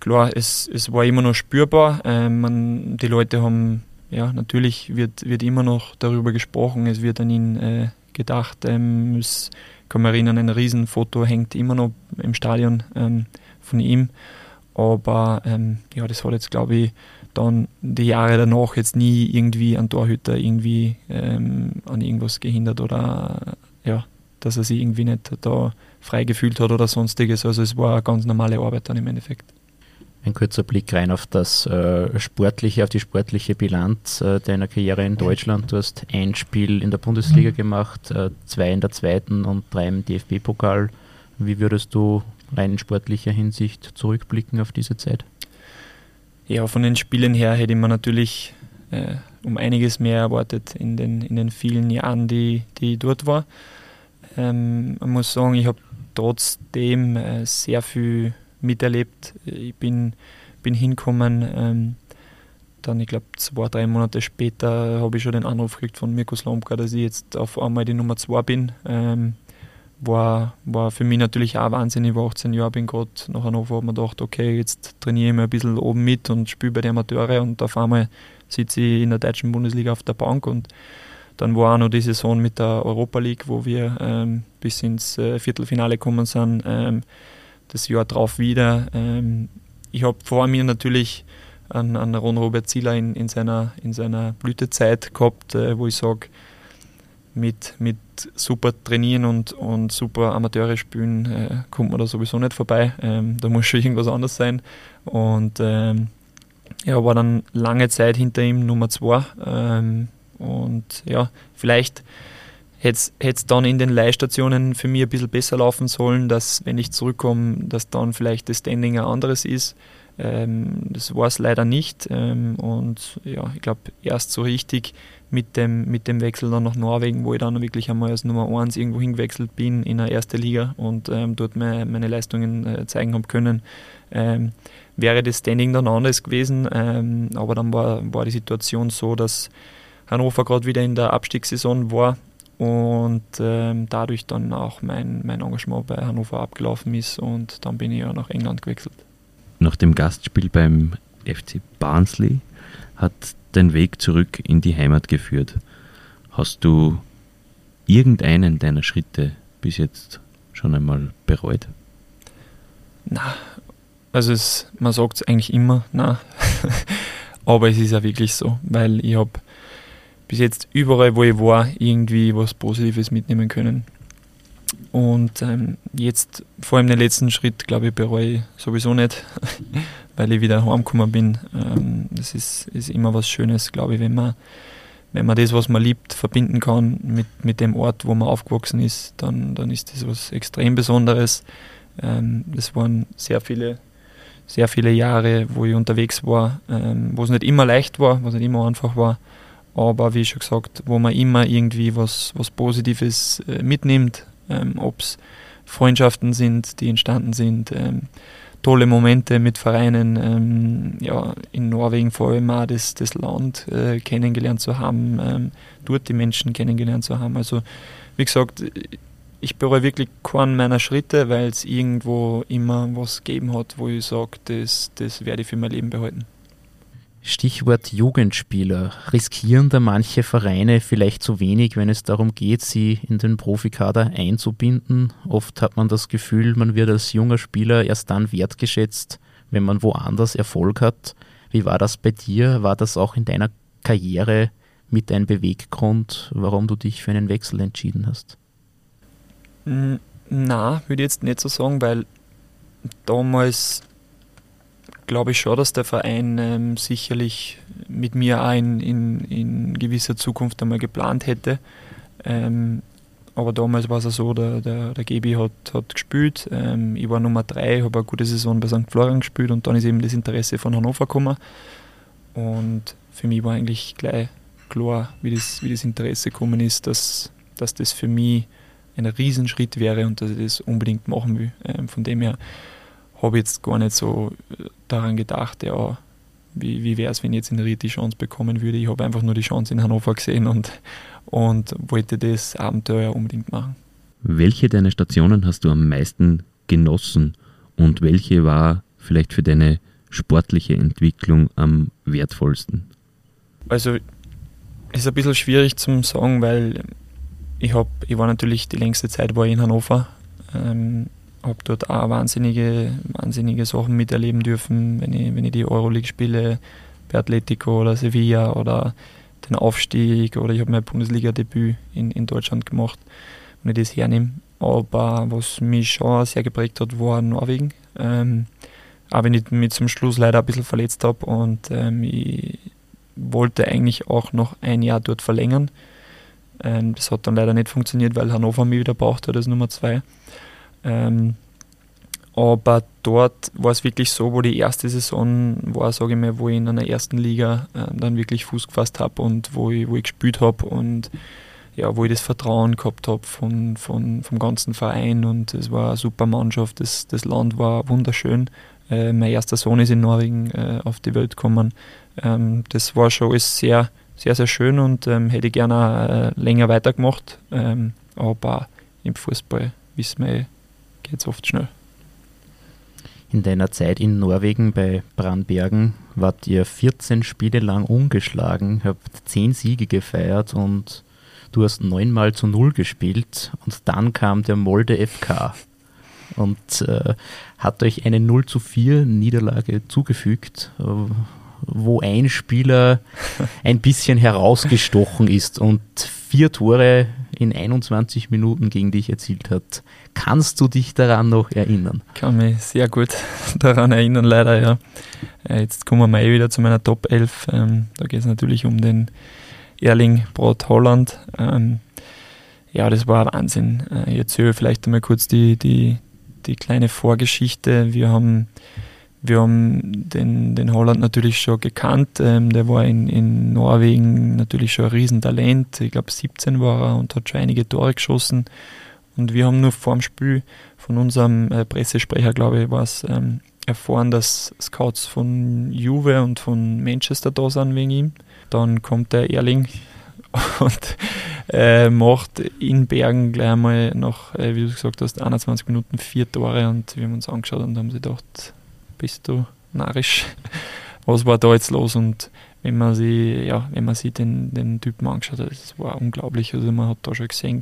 klar, es, es war immer noch spürbar. Ähm, man, die Leute haben, ja, natürlich wird, wird immer noch darüber gesprochen, es wird an ihn äh, gedacht. Ähm, es kann mich erinnern, ein Riesenfoto hängt immer noch im Stadion ähm, von ihm. Aber ähm, ja, das hat jetzt, glaube ich, dann die Jahre danach jetzt nie irgendwie ein Torhüter irgendwie ähm, an irgendwas gehindert oder ja, dass er sich irgendwie nicht da frei gefühlt hat oder sonstiges. Also es war eine ganz normale Arbeit dann im Endeffekt. Ein kurzer Blick rein auf das äh, sportliche, auf die sportliche Bilanz äh, deiner Karriere in Deutschland. Du hast ein Spiel in der Bundesliga mhm. gemacht, äh, zwei in der zweiten und drei im DFB-Pokal. Wie würdest du rein in sportlicher Hinsicht zurückblicken auf diese Zeit? Ja, von den Spielen her hätte ich mir natürlich äh, um einiges mehr erwartet in den, in den vielen Jahren, die, die ich dort war. Ähm, man muss sagen, ich habe trotzdem äh, sehr viel miterlebt. Ich bin, bin hingekommen, ähm, dann, ich glaube, zwei, drei Monate später habe ich schon den Anruf gekriegt von Mirko Slomka, dass ich jetzt auf einmal die Nummer zwei bin. Ähm, war, war für mich natürlich auch Wahnsinn. Ich war 18 Jahre, bin gerade nach Hannover, habe mir gedacht, okay, jetzt trainiere ich mal ein bisschen oben mit und spiele bei den Amateure und auf einmal sitze ich in der deutschen Bundesliga auf der Bank und dann war auch noch die Saison mit der Europa League, wo wir ähm, bis ins äh, Viertelfinale gekommen sind. Ähm, das Jahr drauf wieder. Ähm, ich habe vor mir natürlich einen, einen Ron Robert Zieler in, in, seiner, in seiner Blütezeit gehabt, äh, wo ich sage, mit, mit super Trainieren und, und super Amateure spielen äh, kommt man da sowieso nicht vorbei. Ähm, da muss schon irgendwas anderes sein. Und ähm, ja, war dann lange Zeit hinter ihm Nummer zwei. Ähm, und ja, vielleicht hätte es dann in den Leihstationen für mich ein bisschen besser laufen sollen, dass wenn ich zurückkomme, dass dann vielleicht das Standing ein anderes ist. Ähm, das war es leider nicht. Ähm, und ja, ich glaube, erst so richtig mit dem, mit dem Wechsel dann nach Norwegen, wo ich dann wirklich einmal als Nummer 1 irgendwo hingewechselt bin in eine erste Liga und ähm, dort meine, meine Leistungen äh, zeigen habe können, ähm, wäre das Standing dann anders gewesen. Ähm, aber dann war, war die Situation so, dass Hannover gerade wieder in der Abstiegssaison war und ähm, dadurch dann auch mein, mein Engagement bei Hannover abgelaufen ist und dann bin ich ja nach England gewechselt. Nach dem Gastspiel beim FC Barnsley hat dein Weg zurück in die Heimat geführt. Hast du irgendeinen deiner Schritte bis jetzt schon einmal bereut? Na, also es, man sagt es eigentlich immer, na, <laughs> aber es ist ja wirklich so, weil ich habe bis jetzt überall, wo ich war, irgendwie was Positives mitnehmen können. Und ähm, jetzt, vor allem den letzten Schritt, glaube ich, bereue ich sowieso nicht, <laughs> weil ich wieder heimgekommen bin. Ähm, das ist, ist immer was Schönes, glaube ich, wenn man, wenn man das, was man liebt, verbinden kann mit, mit dem Ort, wo man aufgewachsen ist, dann, dann ist das was extrem Besonderes. Ähm, das waren sehr viele, sehr viele Jahre, wo ich unterwegs war, ähm, wo es nicht immer leicht war, wo es nicht immer einfach war aber wie schon gesagt, wo man immer irgendwie was, was Positives äh, mitnimmt, ähm, ob es Freundschaften sind, die entstanden sind, ähm, tolle Momente mit Vereinen, ähm, ja, in Norwegen vor allem auch das, das Land äh, kennengelernt zu haben, ähm, dort die Menschen kennengelernt zu haben. Also wie gesagt, ich bereue wirklich keinen meiner Schritte, weil es irgendwo immer was gegeben hat, wo ich sage, das, das werde ich für mein Leben behalten. Stichwort Jugendspieler. Riskieren da manche Vereine vielleicht zu wenig, wenn es darum geht, sie in den Profikader einzubinden? Oft hat man das Gefühl, man wird als junger Spieler erst dann wertgeschätzt, wenn man woanders Erfolg hat. Wie war das bei dir? War das auch in deiner Karriere mit ein Beweggrund, warum du dich für einen Wechsel entschieden hast? Na, würde ich jetzt nicht so sagen, weil damals glaube ich schon, dass der Verein ähm, sicherlich mit mir auch in, in, gewisser Zukunft einmal geplant hätte. Ähm, aber damals war es so, der, der, der Gebi hat, hat gespielt. Ähm, ich war Nummer drei, habe eine gute Saison bei St. Florian gespielt und dann ist eben das Interesse von Hannover gekommen. Und für mich war eigentlich gleich klar, wie das, wie das Interesse gekommen ist, dass, dass das für mich ein Riesenschritt wäre und dass ich das unbedingt machen will. Ähm, von dem her habe jetzt gar nicht so äh, daran gedacht, ja, wie, wie wäre es, wenn ich jetzt in Ried die Chance bekommen würde. Ich habe einfach nur die Chance in Hannover gesehen und, und wollte das Abenteuer unbedingt machen. Welche deiner Stationen hast du am meisten genossen und welche war vielleicht für deine sportliche Entwicklung am wertvollsten? Also ist ein bisschen schwierig zu sagen, weil ich, hab, ich war natürlich die längste Zeit war ich in Hannover. Ähm, habe dort auch wahnsinnige, wahnsinnige Sachen miterleben dürfen, wenn ich, wenn ich die Euroleague spiele, bei Atletico oder Sevilla oder den Aufstieg oder ich habe mein Bundesliga-Debüt in, in Deutschland gemacht, wenn ich das hernehme. Aber was mich schon sehr geprägt hat, war Norwegen. Ähm, auch wenn ich mich zum Schluss leider ein bisschen verletzt habe und ähm, ich wollte eigentlich auch noch ein Jahr dort verlängern. Ähm, das hat dann leider nicht funktioniert, weil Hannover mich wieder braucht hat als Nummer zwei. Ähm, aber dort war es wirklich so, wo die erste Saison war, sage ich mal, wo ich in einer ersten Liga äh, dann wirklich Fuß gefasst habe und wo ich, wo ich gespielt habe und ja, wo ich das Vertrauen gehabt habe von, von, vom ganzen Verein und es war eine super Mannschaft, das, das Land war wunderschön. Äh, mein erster Sohn ist in Norwegen äh, auf die Welt gekommen. Ähm, das war schon alles sehr, sehr, sehr schön und ähm, hätte ich gerne äh, länger weitergemacht. Ähm, aber im Fußball wissen wir, geht es oft schnell. In deiner Zeit in Norwegen bei Brandbergen wart ihr 14 Spiele lang ungeschlagen, habt 10 Siege gefeiert und du hast neunmal zu null gespielt und dann kam der Molde FK und äh, hat euch eine 0 zu 4 Niederlage zugefügt, äh, wo ein Spieler <laughs> ein bisschen herausgestochen ist und vier Tore in 21 Minuten gegen dich erzielt hat. Kannst du dich daran noch erinnern? Ich kann mich sehr gut <laughs> daran erinnern, leider, ja. Äh, jetzt kommen wir eh wieder zu meiner Top 11. Ähm, da geht es natürlich um den Erling Brot Holland. Ähm, ja, das war Wahnsinn. Äh, ich erzähle vielleicht einmal kurz die, die, die kleine Vorgeschichte. Wir haben, wir haben den, den Holland natürlich schon gekannt. Ähm, der war in, in Norwegen natürlich schon ein Riesentalent. Ich glaube 17 war er und hat schon einige Tore geschossen. Und wir haben nur vor dem Spiel von unserem äh, Pressesprecher, glaube ich, war es, ähm, erfahren, dass Scouts von Juve und von Manchester da sind wegen ihm. Dann kommt der Erling <laughs> und äh, macht in Bergen gleich einmal nach, äh, wie du gesagt hast, 21 Minuten vier Tore und wir haben uns angeschaut und haben sie gedacht, bist du narrisch? <laughs> Was war da jetzt los? Und wenn man sich, ja, wenn man sich den, den Typen angeschaut hat, das war unglaublich. Also man hat da schon gesehen,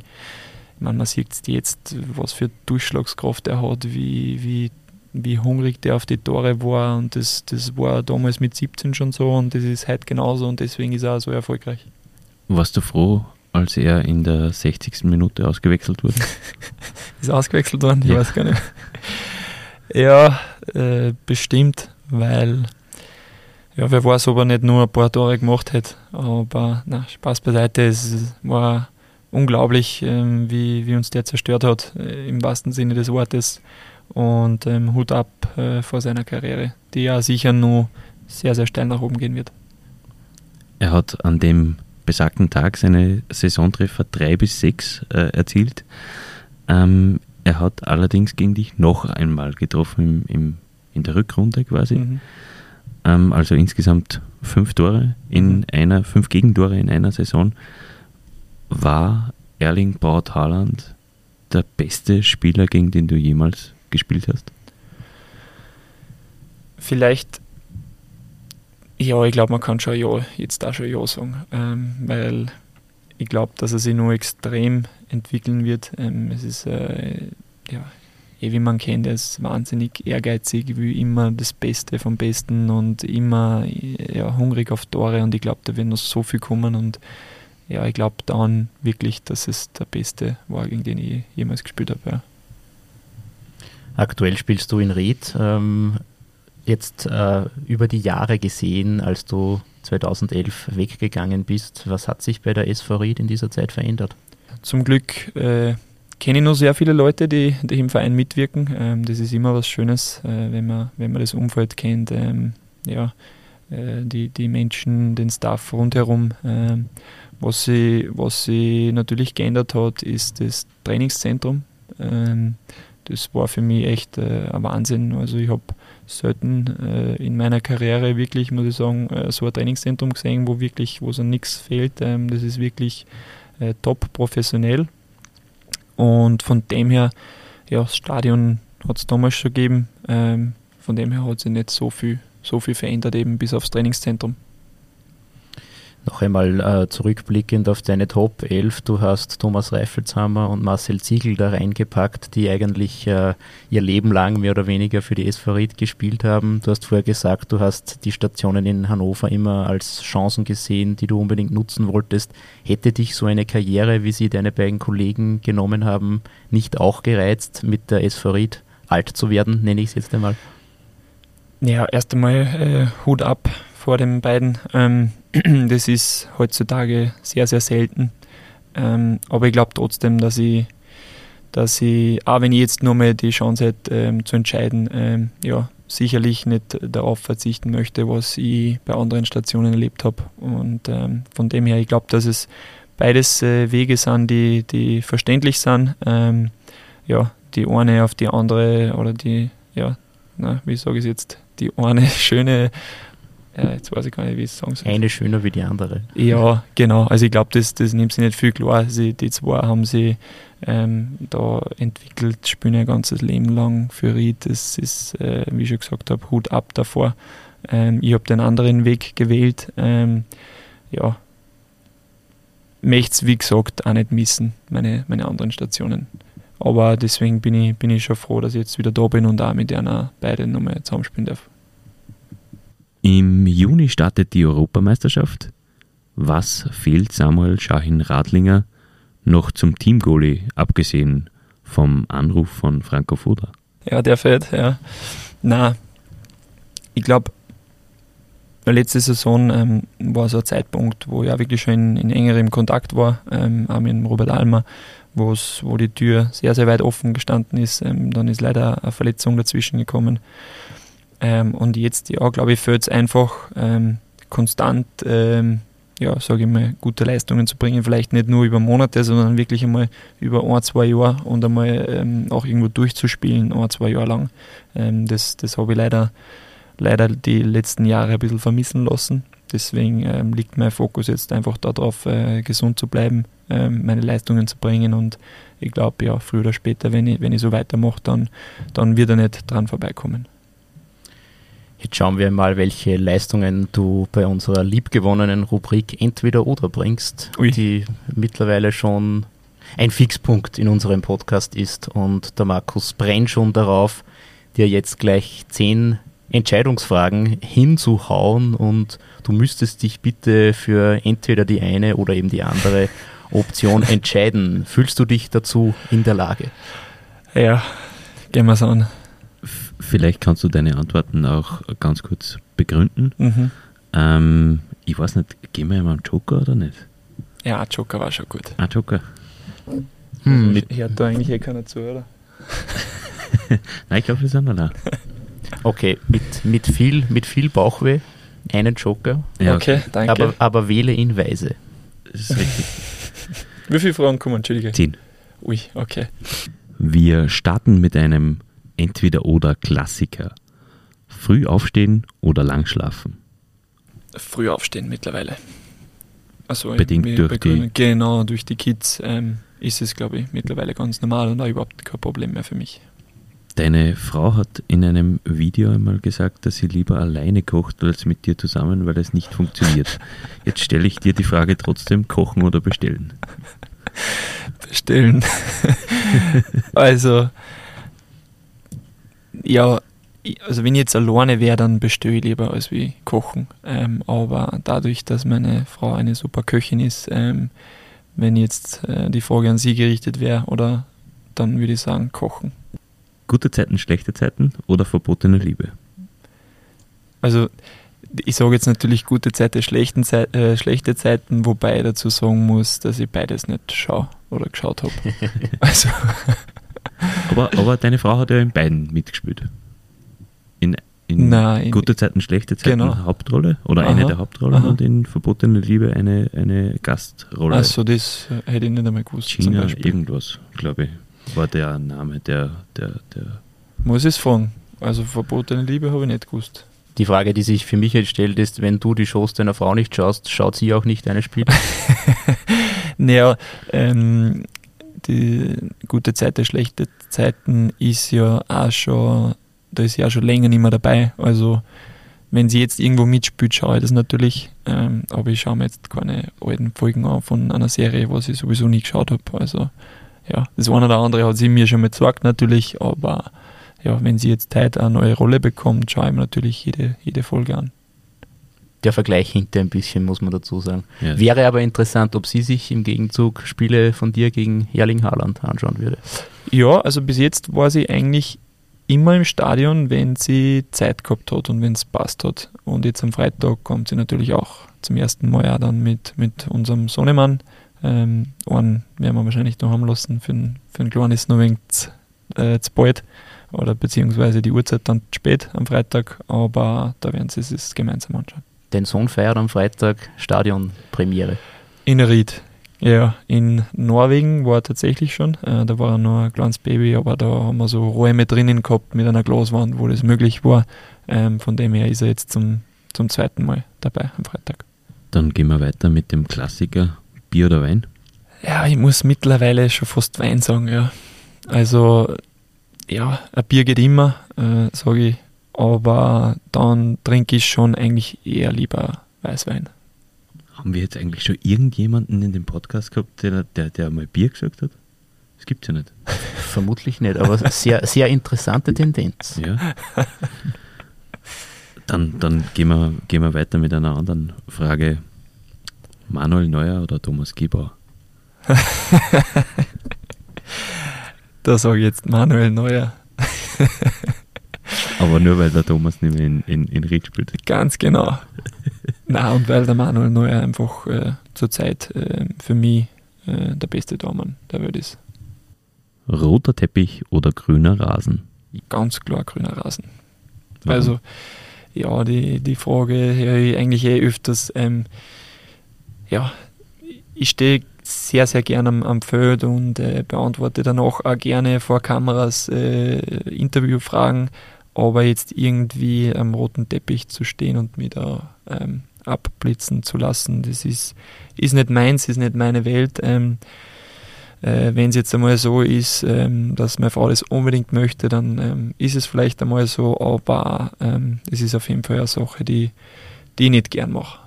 ich meine, man sieht jetzt, was für Durchschlagskraft er hat, wie, wie, wie hungrig der auf die Tore war und das, das war damals mit 17 schon so und das ist heute genauso und deswegen ist er auch so erfolgreich. Warst du froh, als er in der 60. Minute ausgewechselt wurde? <laughs> ist ausgewechselt worden? Ich ja. weiß gar nicht. <laughs> Ja, äh, bestimmt, weil ja, wer weiß, ob er nicht nur ein paar Tore gemacht hätte. Aber na, Spaß beiseite, es war unglaublich, ähm, wie, wie uns der zerstört hat, äh, im wahrsten Sinne des Wortes. Und ähm, Hut ab äh, vor seiner Karriere, die ja sicher nur sehr, sehr steil nach oben gehen wird. Er hat an dem besagten Tag seine Saisontreffer 3 bis 6 äh, erzielt. Ähm, er hat allerdings gegen dich noch einmal getroffen im, im in der Rückrunde quasi. Mhm. Ähm, also insgesamt fünf Tore in mhm. einer, fünf Gegentore in einer Saison. War Erling Braut Haaland der beste Spieler, gegen den du jemals gespielt hast? Vielleicht, ja, ich glaube, man kann schon ja, jetzt da schon ja sagen, ähm, weil ich glaube, dass er sich nur extrem entwickeln wird. Ähm, es ist, äh, ja, eh, wie man kennt, er ist wahnsinnig ehrgeizig, will immer das Beste vom Besten und immer ja, hungrig auf Tore und ich glaube, da wird noch so viel kommen und ja, ich glaube dann wirklich, dass es der Beste war, gegen den ich jemals gespielt habe. Ja. Aktuell spielst du in Ried. Ähm, jetzt äh, über die Jahre gesehen, als du 2011 weggegangen bist, was hat sich bei der SV Ried in dieser Zeit verändert? Zum Glück äh, kenne ich noch sehr viele Leute, die, die im Verein mitwirken. Ähm, das ist immer was Schönes, äh, wenn, man, wenn man das Umfeld kennt. Ähm, ja, äh, die, die Menschen, den Staff rundherum. Ähm, was sie, was natürlich geändert hat, ist das Trainingszentrum. Ähm, das war für mich echt äh, ein Wahnsinn. Also ich habe selten äh, in meiner Karriere wirklich, muss ich sagen, äh, so ein Trainingszentrum gesehen, wo wirklich, wo so nichts fehlt. Ähm, das ist wirklich äh, top professionell. Und von dem her, ja, das Stadion hat es damals schon gegeben. Ähm, von dem her hat sich nicht so viel, so viel verändert, eben bis aufs Trainingszentrum. Noch einmal äh, zurückblickend auf deine Top 11. Du hast Thomas Reifelshammer und Marcel Ziegel da reingepackt, die eigentlich äh, ihr Leben lang mehr oder weniger für die SV Ried gespielt haben. Du hast vorher gesagt, du hast die Stationen in Hannover immer als Chancen gesehen, die du unbedingt nutzen wolltest. Hätte dich so eine Karriere, wie sie deine beiden Kollegen genommen haben, nicht auch gereizt, mit der SV Ried alt zu werden, nenne ich es jetzt einmal? Ja, erst einmal äh, Hut ab vor den beiden. Ähm, <clears throat> das ist heutzutage sehr, sehr selten. Ähm, aber ich glaube trotzdem, dass ich, dass ich, auch wenn ich jetzt nur mal die Chance hätte ähm, zu entscheiden, ähm, ja, sicherlich nicht darauf verzichten möchte, was ich bei anderen Stationen erlebt habe. Und ähm, von dem her, ich glaube, dass es beides äh, Wege sind, die, die verständlich sind. Ähm, ja, die eine auf die andere oder die, ja, na, wie sage ich es jetzt, die eine <laughs> schöne ja, jetzt weiß ich gar nicht, wie ich es sagen soll. Eine schöner wie die andere. Ja, genau. Also ich glaube, das, das nimmt sich nicht viel klar. Sie, die zwei haben sie ähm, da entwickelt, spielen ein ganzes Leben lang für Ried. Das ist, äh, wie ich schon gesagt habe, Hut ab davor. Ähm, ich habe den anderen Weg gewählt. Ähm, ja, möchte es, wie gesagt, auch nicht missen, meine, meine anderen Stationen. Aber deswegen bin ich, bin ich schon froh, dass ich jetzt wieder da bin und auch mit einer beiden nochmal zusammenspielen darf. Im Juni startet die Europameisterschaft. Was fehlt Samuel Schahin Radlinger noch zum Teamgoalie, abgesehen vom Anruf von Franco Foda? Ja, der fehlt, ja. Na, ich glaube, letzte Saison ähm, war so ein Zeitpunkt, wo ich auch wirklich schon in, in engerem Kontakt war, ähm, auch mit Robert Almer, wo die Tür sehr, sehr weit offen gestanden ist. Ähm, dann ist leider eine Verletzung dazwischen gekommen. Ähm, und jetzt, ja, glaube ich, fällt es einfach ähm, konstant, ähm, ja, sage ich mal, gute Leistungen zu bringen. Vielleicht nicht nur über Monate, sondern wirklich einmal über ein, zwei Jahre und einmal ähm, auch irgendwo durchzuspielen, ein, zwei Jahre lang. Ähm, das das habe ich leider, leider die letzten Jahre ein bisschen vermissen lassen. Deswegen ähm, liegt mein Fokus jetzt einfach darauf, äh, gesund zu bleiben, meine Leistungen zu bringen und ich glaube, ja, früher oder später, wenn ich, wenn ich so weitermache, dann, dann wird er nicht dran vorbeikommen. Jetzt schauen wir mal, welche Leistungen du bei unserer liebgewonnenen Rubrik Entweder oder bringst, Ui. die mittlerweile schon ein Fixpunkt in unserem Podcast ist. Und der Markus brennt schon darauf, dir jetzt gleich zehn Entscheidungsfragen hinzuhauen und du müsstest dich bitte für entweder die eine oder eben die andere <laughs> Option entscheiden. Fühlst du dich dazu in der Lage? Ja, gehen wir es an. Vielleicht kannst du deine Antworten auch ganz kurz begründen. Mhm. Ähm, ich weiß nicht, gehen wir mal am Joker oder nicht? Ja, Joker war schon gut. Ah, Joker. Hm. Also, hört da eigentlich eh keiner zu, oder? <laughs> Nein, ich glaube, wir sind da. Okay, mit, mit, viel, mit viel Bauchweh einen Joker. Ja, okay, danke. Aber, aber wähle ihn weise. Das ist richtig. Wie viele Fragen kommen? Entschuldige. Zehn. Ui, okay. Wir starten mit einem entweder oder Klassiker. Früh aufstehen oder lang schlafen? Früh aufstehen mittlerweile. Also Bedingt durch die... Genau, durch die Kids ähm, ist es, glaube ich, mittlerweile ganz normal und auch überhaupt kein Problem mehr für mich. Deine Frau hat in einem Video einmal gesagt, dass sie lieber alleine kocht als mit dir zusammen, weil es nicht funktioniert. <laughs> Jetzt stelle ich dir die Frage trotzdem, kochen oder bestellen? Bestellen. <laughs> also, Ja, also wenn ich jetzt alleine wäre, dann bestelle ich lieber als wie kochen. Ähm, aber dadurch, dass meine Frau eine super Köchin ist, ähm, wenn jetzt äh, die Frage an sie gerichtet wäre, oder dann würde ich sagen, kochen. Gute Zeiten, schlechte Zeiten oder verbotene Liebe? Also ich sage jetzt natürlich gute Zeiten, schlechten Zeit, äh, schlechte Zeiten, wobei ich dazu sagen muss, dass ich beides nicht schaue oder geschaut habe. <laughs> also. Aber, aber deine Frau hat ja in beiden mitgespielt. In, in Nein, gute Zeiten, schlechte Zeiten genau. Hauptrolle oder Aha, eine der Hauptrollen aha. und in verbotene Liebe eine, eine Gastrolle. Also das äh, hätte ich nicht einmal gewusst. China, irgendwas, glaube ich, war der Name der, der, der Muss ich es fragen. Also verbotene Liebe habe ich nicht gewusst. Die Frage, die sich für mich jetzt stellt, ist, wenn du die Shows deiner Frau nicht schaust, schaut sie auch nicht deine Spiele? <laughs> Naja, ähm, die gute Zeiten, schlechte Zeiten ist ja auch schon, da ist sie ja schon länger nicht mehr dabei. Also wenn sie jetzt irgendwo mitspielt, schaue ich das natürlich. Ähm, aber ich schaue mir jetzt keine alten Folgen an von einer Serie, was ich sowieso nie geschaut habe. Also ja, das eine oder andere hat sie mir schon mal gesagt natürlich, aber ja, wenn sie jetzt heute eine neue Rolle bekommt, schaue ich mir natürlich jede, jede Folge an. Der Vergleich hinter ein bisschen, muss man dazu sagen. Ja. Wäre aber interessant, ob sie sich im Gegenzug Spiele von dir gegen Erling Haaland anschauen würde. Ja, also bis jetzt war sie eigentlich immer im Stadion, wenn sie Zeit gehabt hat und wenn es passt hat. Und jetzt am Freitag kommt sie natürlich auch zum ersten Mal auch dann mit, mit unserem Sohnemann. Ähm, einen werden wir wahrscheinlich noch haben lassen, für, den- für einen Kleinen ist es noch ein zu, äh, zu bald oder beziehungsweise die Uhrzeit dann zu spät am Freitag, aber da werden sie es gemeinsam anschauen. Dein Sohn feiert am Freitag Stadionpremiere. In Ried. Ja, in Norwegen war er tatsächlich schon. Äh, da war er noch ein kleines Baby, aber da haben wir so Räume drinnen gehabt mit einer Glaswand, wo das möglich war. Ähm, von dem her ist er jetzt zum, zum zweiten Mal dabei am Freitag. Dann gehen wir weiter mit dem Klassiker Bier oder Wein. Ja, ich muss mittlerweile schon fast Wein sagen, ja. Also, ja, ein Bier geht immer, äh, sage ich. Aber dann trinke ich schon eigentlich eher lieber Weißwein. Haben wir jetzt eigentlich schon irgendjemanden in dem Podcast gehabt, der, der, der mal Bier gesagt hat? Das gibt's ja nicht. <laughs> Vermutlich nicht, aber sehr, sehr interessante Tendenz. Ja. Dann, dann gehen, wir, gehen wir weiter mit einer anderen Frage. Manuel Neuer oder Thomas Gebauer? <laughs> Da sage ich jetzt Manuel Neuer. Aber nur weil der Thomas nicht mehr in, in, in Ried spielt. Ganz genau. Na und weil der Manuel Neuer einfach äh, zurzeit äh, für mich äh, der beste Tormann der Welt ist. Roter Teppich oder grüner Rasen? Ganz klar grüner Rasen. Warum? Also, ja, die, die Frage höre ich eigentlich eh öfters. Ähm, ja, ich stehe sehr, sehr gerne am, am Feld und äh, beantworte dann auch, auch gerne vor Kameras äh, Interviewfragen, aber jetzt irgendwie am roten Teppich zu stehen und mich da ähm, abblitzen zu lassen, das ist, ist nicht meins, ist nicht meine Welt. Ähm, äh, Wenn es jetzt einmal so ist, ähm, dass meine Frau das unbedingt möchte, dann ähm, ist es vielleicht einmal so, aber ähm, es ist auf jeden Fall eine Sache, die, die ich nicht gern mache.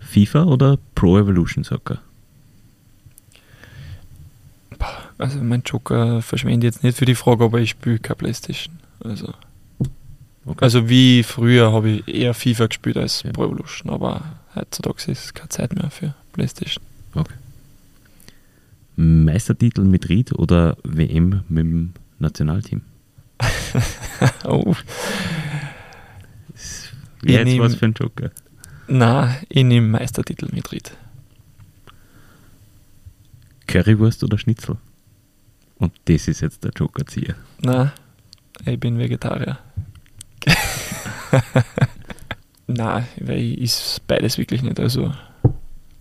FIFA oder Pro Evolution Soccer? Also mein Joker verschwende jetzt nicht für die Frage, aber ich spiele keine Playstation. Also, Okay. also wie früher habe ich eher FIFA gespielt als Ja. Pro Evolution, aber heutzutage ist keine Zeit mehr für Playstation. Meistertitel mit Ried oder WM mit dem Nationalteam? <laughs> oh, Wäre jetzt nehm- was für ein Joker. na, ich nehme Meistertitel mit Ried. Currywurst oder Schnitzel? Und das ist jetzt der Jokerzieher. Na, ich bin Vegetarier. <laughs> Na, weil ich is beides wirklich nicht. Also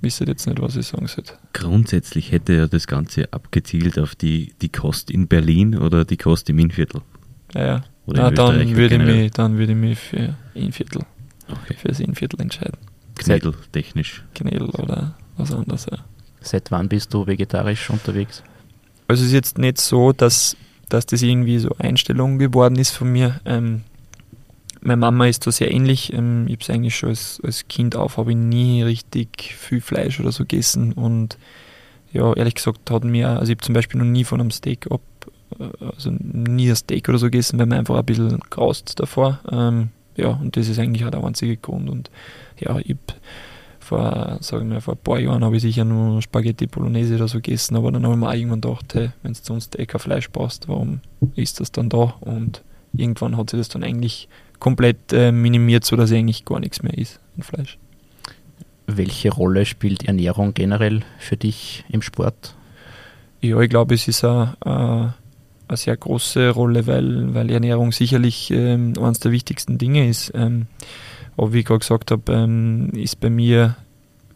wisst jetzt nicht, was ich sagen sollte. Grundsätzlich hätte ja das Ganze abgezielt auf die, die Kost in Berlin oder die Kost im Innviertel. Ja, ja. Oder Na, in dann würde, ich mich, dann würde ich mich für Innviertel, Okay. für das Innviertel entscheiden. Knädel technisch. Knädel oder was anderes. Ja. Seit wann bist du vegetarisch unterwegs? Also es ist jetzt nicht so, dass, dass das irgendwie so Einstellung geworden ist von mir. Ähm, meine Mama ist da sehr ähnlich. Ähm, ich habe es eigentlich schon als, als Kind auf, habe ich nie richtig viel Fleisch oder so gegessen. Und ja, ehrlich gesagt hat mir, also ich habe zum Beispiel noch nie von einem Steak ab, also nie ein Steak oder so gegessen, weil man einfach ein bisschen graust davor. Ähm, ja, und das ist eigentlich auch der einzige Grund. Und ja, ich vor, sagen wir, vor ein paar Jahren habe ich sicher nur Spaghetti Bolognese oder so gegessen, aber dann habe ich mir auch irgendwann gedacht, hey, wenn du sonst eh kein Fleisch brauchst, warum ist das dann da? Und irgendwann hat sich das dann eigentlich komplett äh, minimiert, sodass eigentlich gar nichts mehr ist an Fleisch. Welche Rolle spielt Ernährung generell für dich im Sport? Ja, ich glaube, es ist eine, eine, sehr große Rolle, weil, weil Ernährung sicherlich ähm, eines der wichtigsten Dinge ist. Ähm, aber wie ich gerade gesagt habe, ähm, ist bei mir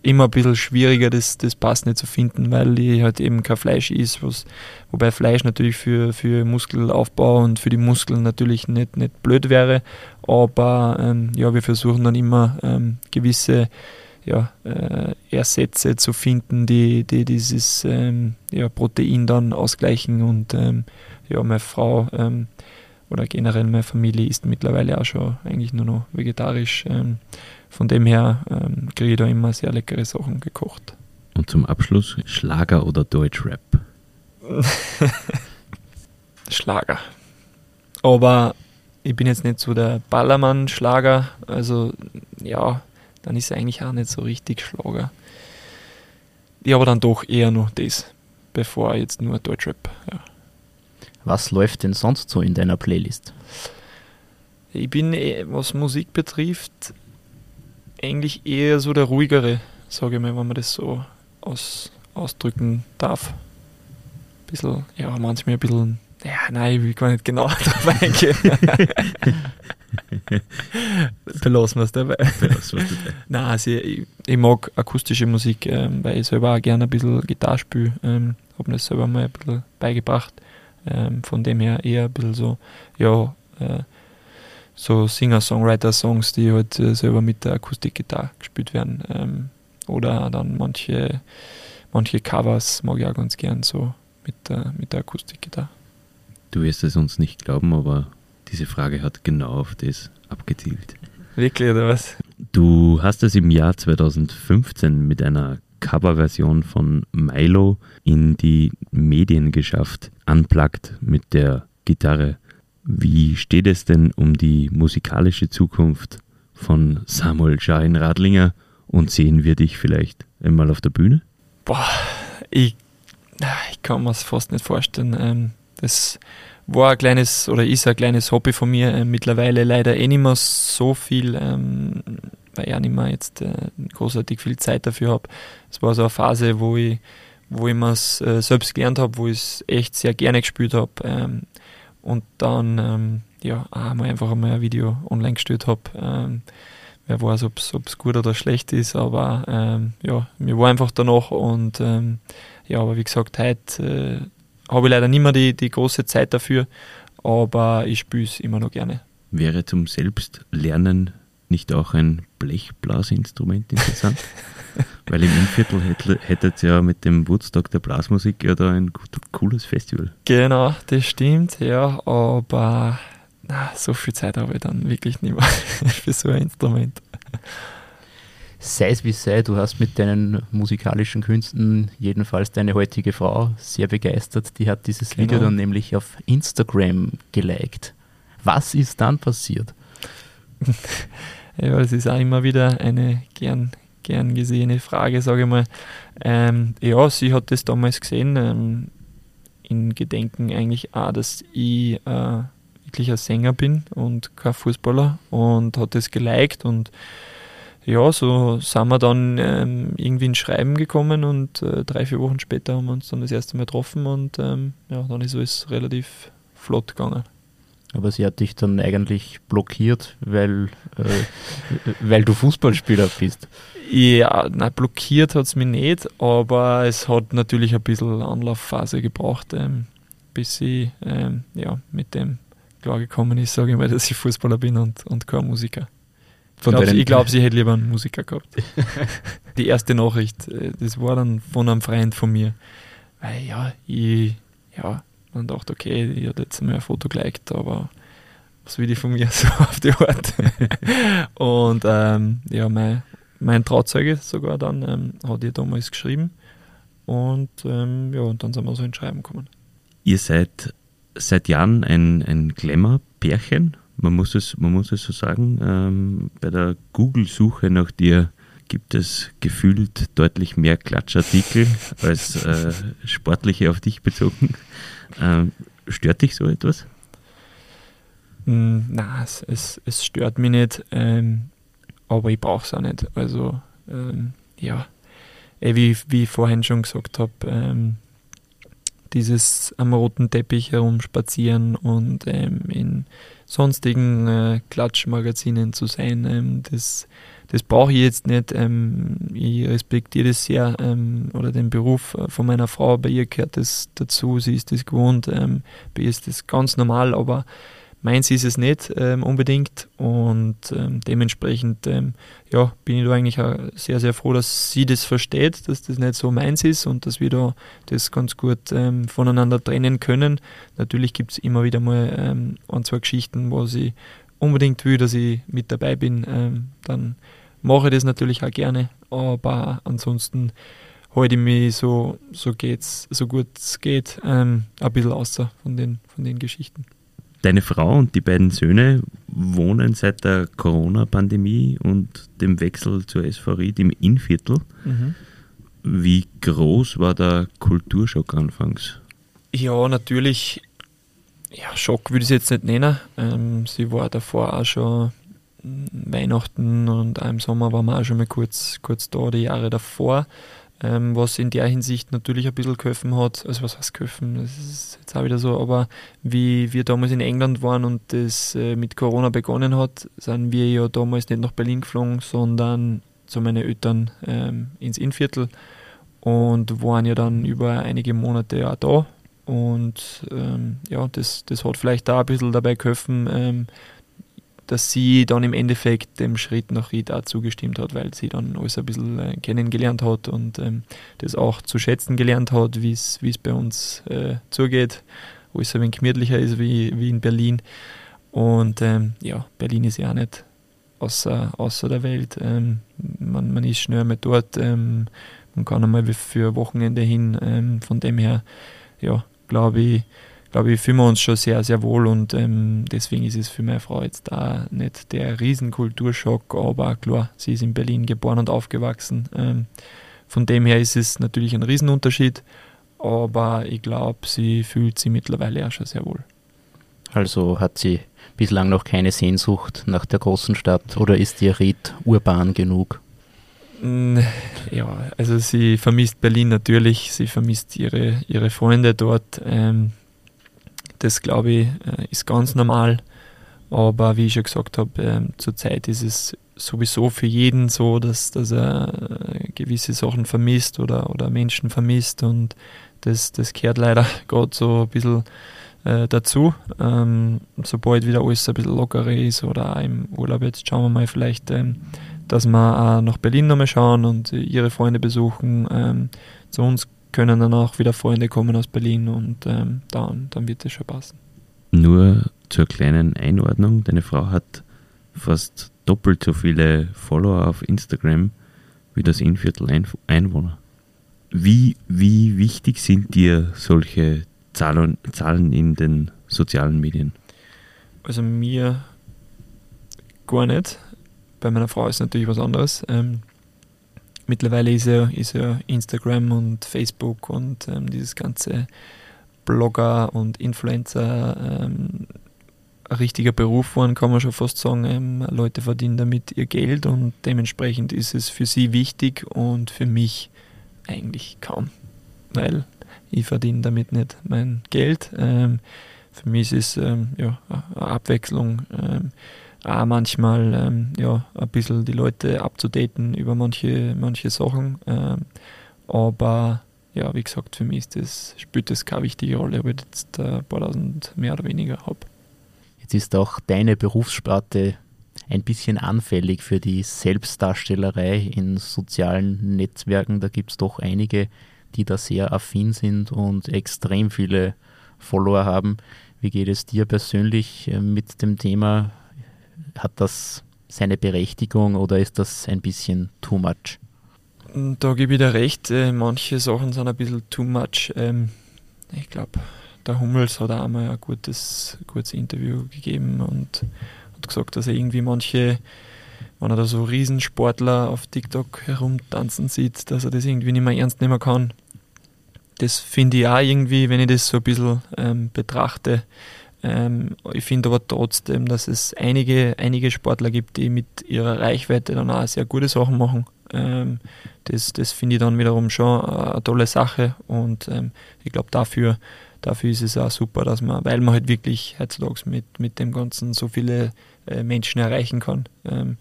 immer ein bisschen schwieriger, das, das Passende zu finden, weil ich halt eben kein Fleisch ist, was, wobei Fleisch natürlich für, für Muskelaufbau und für die Muskeln natürlich nicht, nicht blöd wäre, aber ähm, ja, wir versuchen dann immer ähm, gewisse ja, äh, Ersätze zu finden, die, die dieses ähm, ja, Protein dann ausgleichen und ähm, ja, meine Frau ähm, oder generell meine Familie isst mittlerweile auch schon eigentlich nur noch vegetarisch. Von dem her ähm, kriege ich da immer sehr leckere Sachen gekocht. Und zum Abschluss Schlager oder Deutschrap? <laughs> Schlager. Aber ich bin jetzt nicht so der Ballermann-Schlager, also ja, dann ist es eigentlich auch nicht so richtig Schlager. Ich aber dann doch eher noch das, bevor jetzt nur Deutschrap. Ja. Was läuft denn sonst so in deiner Playlist? Ich bin, eh, was Musik betrifft, eigentlich eher so der ruhigere, sage ich mal, wenn man das so aus, ausdrücken darf. Ein bisschen, ja, manchmal ein bisschen, ja, nein, ich will gar nicht genau <laughs> darauf eingehen. <laughs> Belassen wir es dabei. Belassen dabei. Nein, also ich, ich, mag akustische Musik, ähm, weil ich selber auch gerne ein bisschen Gitarre spiele. Ähm, habe mir das selber mal ein bisschen beigebracht. Ähm, von dem her eher ein bisschen so, ja, äh, so Singer-Songwriter-Songs, die halt äh, selber mit der Akustikgitarre gespielt werden. Ähm, oder dann manche, manche Covers mag ich auch ganz gern so mit der, mit der Akustikgitarre. Du wirst es uns nicht glauben, aber diese Frage hat genau auf das abgezielt. Wirklich, oder was? Du hast es im Jahr 2015 mit einer Coverversion von Milo in die Medien geschafft, unplugged mit der Gitarre. Wie steht es denn um die musikalische Zukunft von Samuel Schein Radlinger und sehen wir dich vielleicht einmal auf der Bühne? Boah, ich, ich kann mir das fast nicht vorstellen. Ähm, das war ein kleines oder ist ein kleines Hobby von mir. Ähm, mittlerweile leider eh nicht mehr so viel, ähm, weil ich auch nicht mehr jetzt äh, großartig viel Zeit dafür habe. Es war so eine Phase, wo ich, wo ich mir es äh, selbst gelernt habe, wo ich es echt sehr gerne gespielt habe. Und dann ähm, ja, einmal einfach einmal ein Video online gestellt habe. Ähm, wer weiß, ob es gut oder schlecht ist, aber ähm, ja, mir war einfach danach und ähm, ja, aber wie gesagt, heute äh, habe ich leider nicht mehr die, die große Zeit dafür, aber ich spiele es immer noch gerne. Wäre zum Selbstlernen nicht auch ein Blechblasinstrument interessant? <laughs> Weil im Innviertel hättet ihr ja mit dem Woodstock der Blasmusik ja da ein cooles Festival. Genau, das stimmt, ja, aber na, so viel Zeit habe ich dann wirklich nicht mehr <laughs> für so ein Instrument sei es wie sei, du hast mit deinen musikalischen Künsten jedenfalls deine heutige Frau sehr begeistert. Die hat dieses genau. Video dann nämlich auf Instagram geliked. Was ist dann passiert? <laughs> ja, es ist auch immer wieder eine gern, gern gesehene Frage, sage ich mal. Ähm, ja, sie hat das damals gesehen, ähm, in Gedenken eigentlich auch, dass ich äh, wirklich ein Sänger bin und kein Fußballer und hat das geliked und ja, so sind wir dann ähm, irgendwie ins Schreiben gekommen und äh, drei, vier Wochen später haben wir uns dann das erste Mal getroffen und ähm, ja, dann ist alles relativ flott gegangen. Aber sie hat dich dann eigentlich blockiert, weil, äh, weil du Fußballspieler bist. Ja, nein, blockiert hat es mich nicht, aber es hat natürlich ein bisschen Anlaufphase gebraucht, ähm, bis sie ähm, ja, mit dem klargekommen ist, sage ich mal, dass ich Fußballer bin und, und kein Musiker. Von ich glaube, glaub, sie hätte lieber einen Musiker gehabt. <laughs> die erste Nachricht, äh, das war dann von einem Freund von mir. Weil ja, ich, ja, dann dachte, okay, ich hatte jetzt mal ein Foto geliked, aber was will ich von mir <laughs> so auf die Art? <laughs> und ähm, ja, mein, mein Trauzeuge sogar dann ähm, hat ihr damals geschrieben und ähm, ja, und dann sind wir so ins Schreiben gekommen. Ihr seid seit Jahren ein, ein Glamour-Pärchen, man muss es, man muss es so sagen. Ähm, bei der Google-Suche nach dir gibt es gefühlt deutlich mehr Klatschartikel als äh, sportliche auf dich bezogen. Ähm, stört dich so etwas? Mm, na, es, es, es, stört mich nicht, ähm, aber ich brauche es auch nicht. Also, ähm, ja, eh, wie, wie ich vorhin schon gesagt habe, ähm, dieses am roten Teppich herumspazieren und ähm, in sonstigen äh, Klatschmagazinen zu sein, ähm, das, das brauche ich jetzt nicht. Ähm, ich respektiere das sehr ähm, oder den Beruf äh, von meiner Frau, bei ihr gehört das dazu, sie ist das gewohnt, ähm, bei ihr ist das ganz normal, aber Meins ist es nicht ähm, unbedingt und ähm, dementsprechend ähm, ja, bin ich da eigentlich auch sehr, sehr froh, dass sie das versteht, dass das nicht so meins ist und dass wir da das ganz gut voneinander trennen können. Natürlich gibt es immer wieder mal ein, zwei Geschichten, wo sie unbedingt will, dass ich mit dabei bin. Ähm, dann mache ich das natürlich auch gerne, aber ansonsten halte ich mich so, so, geht's, so gut es geht ein bisschen außer von den, von den Geschichten. Deine Frau und die beiden Söhne wohnen seit der Corona-Pandemie und dem Wechsel zur SV Ried im Innviertel. Mhm. Wie groß war der Kulturschock anfangs? Ja, natürlich. Ja, Schock würde ich es jetzt nicht nennen. Ähm, sie war davor auch schon Weihnachten und auch im Sommer waren wir auch schon mal kurz, kurz da, die Jahre davor ähm, was in der Hinsicht natürlich ein bisschen geholfen hat. Also was heißt geholfen, das ist jetzt auch wieder so, aber wie wir damals in England waren und das äh, mit Corona begonnen hat, sind wir ja damals nicht nach Berlin geflogen, sondern zu meinen Eltern ähm, ins Innviertel und waren ja dann über einige Monate auch da. Und ähm, ja, das, das hat vielleicht da ein bisschen dabei geholfen, ähm, dass sie dann im Endeffekt dem Schritt nach Ried auch zugestimmt hat, weil sie dann alles ein bisschen äh, kennengelernt hat und ähm, das auch zu schätzen gelernt hat, wie es bei uns äh, zugeht, wo es ein wenig gemütlicher ist wie, wie in Berlin. Und ähm, ja, Berlin ist ja auch nicht außer, außer der Welt. Ähm, man, man ist schnell einmal dort, ähm, man kann einmal für Wochenende hin. Von dem her, ja, glaube ich, glaube ich, fühlen wir uns schon sehr, sehr wohl und ähm, deswegen ist es für meine Frau jetzt da nicht der Riesenkulturschock, aber klar, sie ist in Berlin geboren und aufgewachsen. Ähm, von dem her ist es natürlich ein Riesenunterschied, aber ich glaube, sie fühlt sich mittlerweile auch schon sehr wohl. Also hat sie bislang noch keine Sehnsucht nach der großen Stadt oder ist ihr Ried urban genug? Ja, also sie vermisst Berlin natürlich, sie vermisst ihre, ihre Freunde dort. Ähm, das glaube ich äh, ist ganz normal. Aber wie ich schon gesagt habe, ähm, zurzeit ist es sowieso für jeden so, dass, dass er äh, gewisse Sachen vermisst oder, oder Menschen vermisst und das, das gehört leider <laughs> gerade so ein bisschen äh, dazu. Ähm, sobald wieder alles ein bisschen lockerer ist oder auch im Urlaub, jetzt schauen wir mal vielleicht, ähm, dass wir auch nach Berlin nochmal schauen und ihre Freunde besuchen. Ähm, zu uns können dann auch wieder Freunde kommen aus Berlin und ähm, dann, dann wird es schon passen. Nur zur kleinen Einordnung, deine Frau hat fast doppelt so viele Follower auf Instagram wie das Innviertel Einwohner. Wie, wie wichtig sind dir solche Zahlen, Zahlen in den sozialen Medien? Also mir gar nicht. Bei meiner Frau ist natürlich was anderes. Ähm, mittlerweile ist ja, ist ja Instagram und Facebook und ähm, dieses ganze Blogger und Influencer ähm, ein richtiger Beruf geworden, kann man schon fast sagen. Ähm, Leute verdienen damit ihr Geld und dementsprechend ist es für sie wichtig und für mich eigentlich kaum, weil ich verdiene damit nicht mein Geld. Ähm, für mich ist es ähm, ja, eine Abwechslung ähm, auch manchmal ähm, ja, ein bisschen die Leute abzudaten über manche, manche Sachen. Ähm, aber ja, wie gesagt, für mich ist das, spielt das keine wichtige Rolle, ob ich jetzt ein paar tausend mehr oder weniger habe. Jetzt ist auch deine Berufssparte ein bisschen anfällig für die Selbstdarstellerei in sozialen Netzwerken. Da gibt es doch einige, die da sehr affin sind und extrem viele Follower haben. Wie geht es dir persönlich äh, mit dem Thema? Hat das seine Berechtigung oder ist das ein bisschen too much? Da gebe ich dir recht, äh, manche Sachen sind ein bisschen too much. Ähm, ich glaube, der Hummels hat auch einmal ein gutes, gutes Interview gegeben und hat gesagt, dass er irgendwie manche, wenn er da so Riesensportler auf TikTok herumtanzen sieht, dass er das irgendwie nicht mehr ernst nehmen kann. Das finde ich auch irgendwie, wenn ich das so ein bisschen ähm, betrachte. Ähm, ich finde aber trotzdem, dass es einige, einige Sportler gibt, die mit ihrer Reichweite dann auch sehr gute Sachen machen. Ähm, das das finde ich dann wiederum schon eine tolle Sache und ähm, ich glaube dafür, dafür ist es auch super, dass man, weil man halt wirklich heutzutage mit, mit dem Ganzen so viele äh, Menschen erreichen kann. Ähm,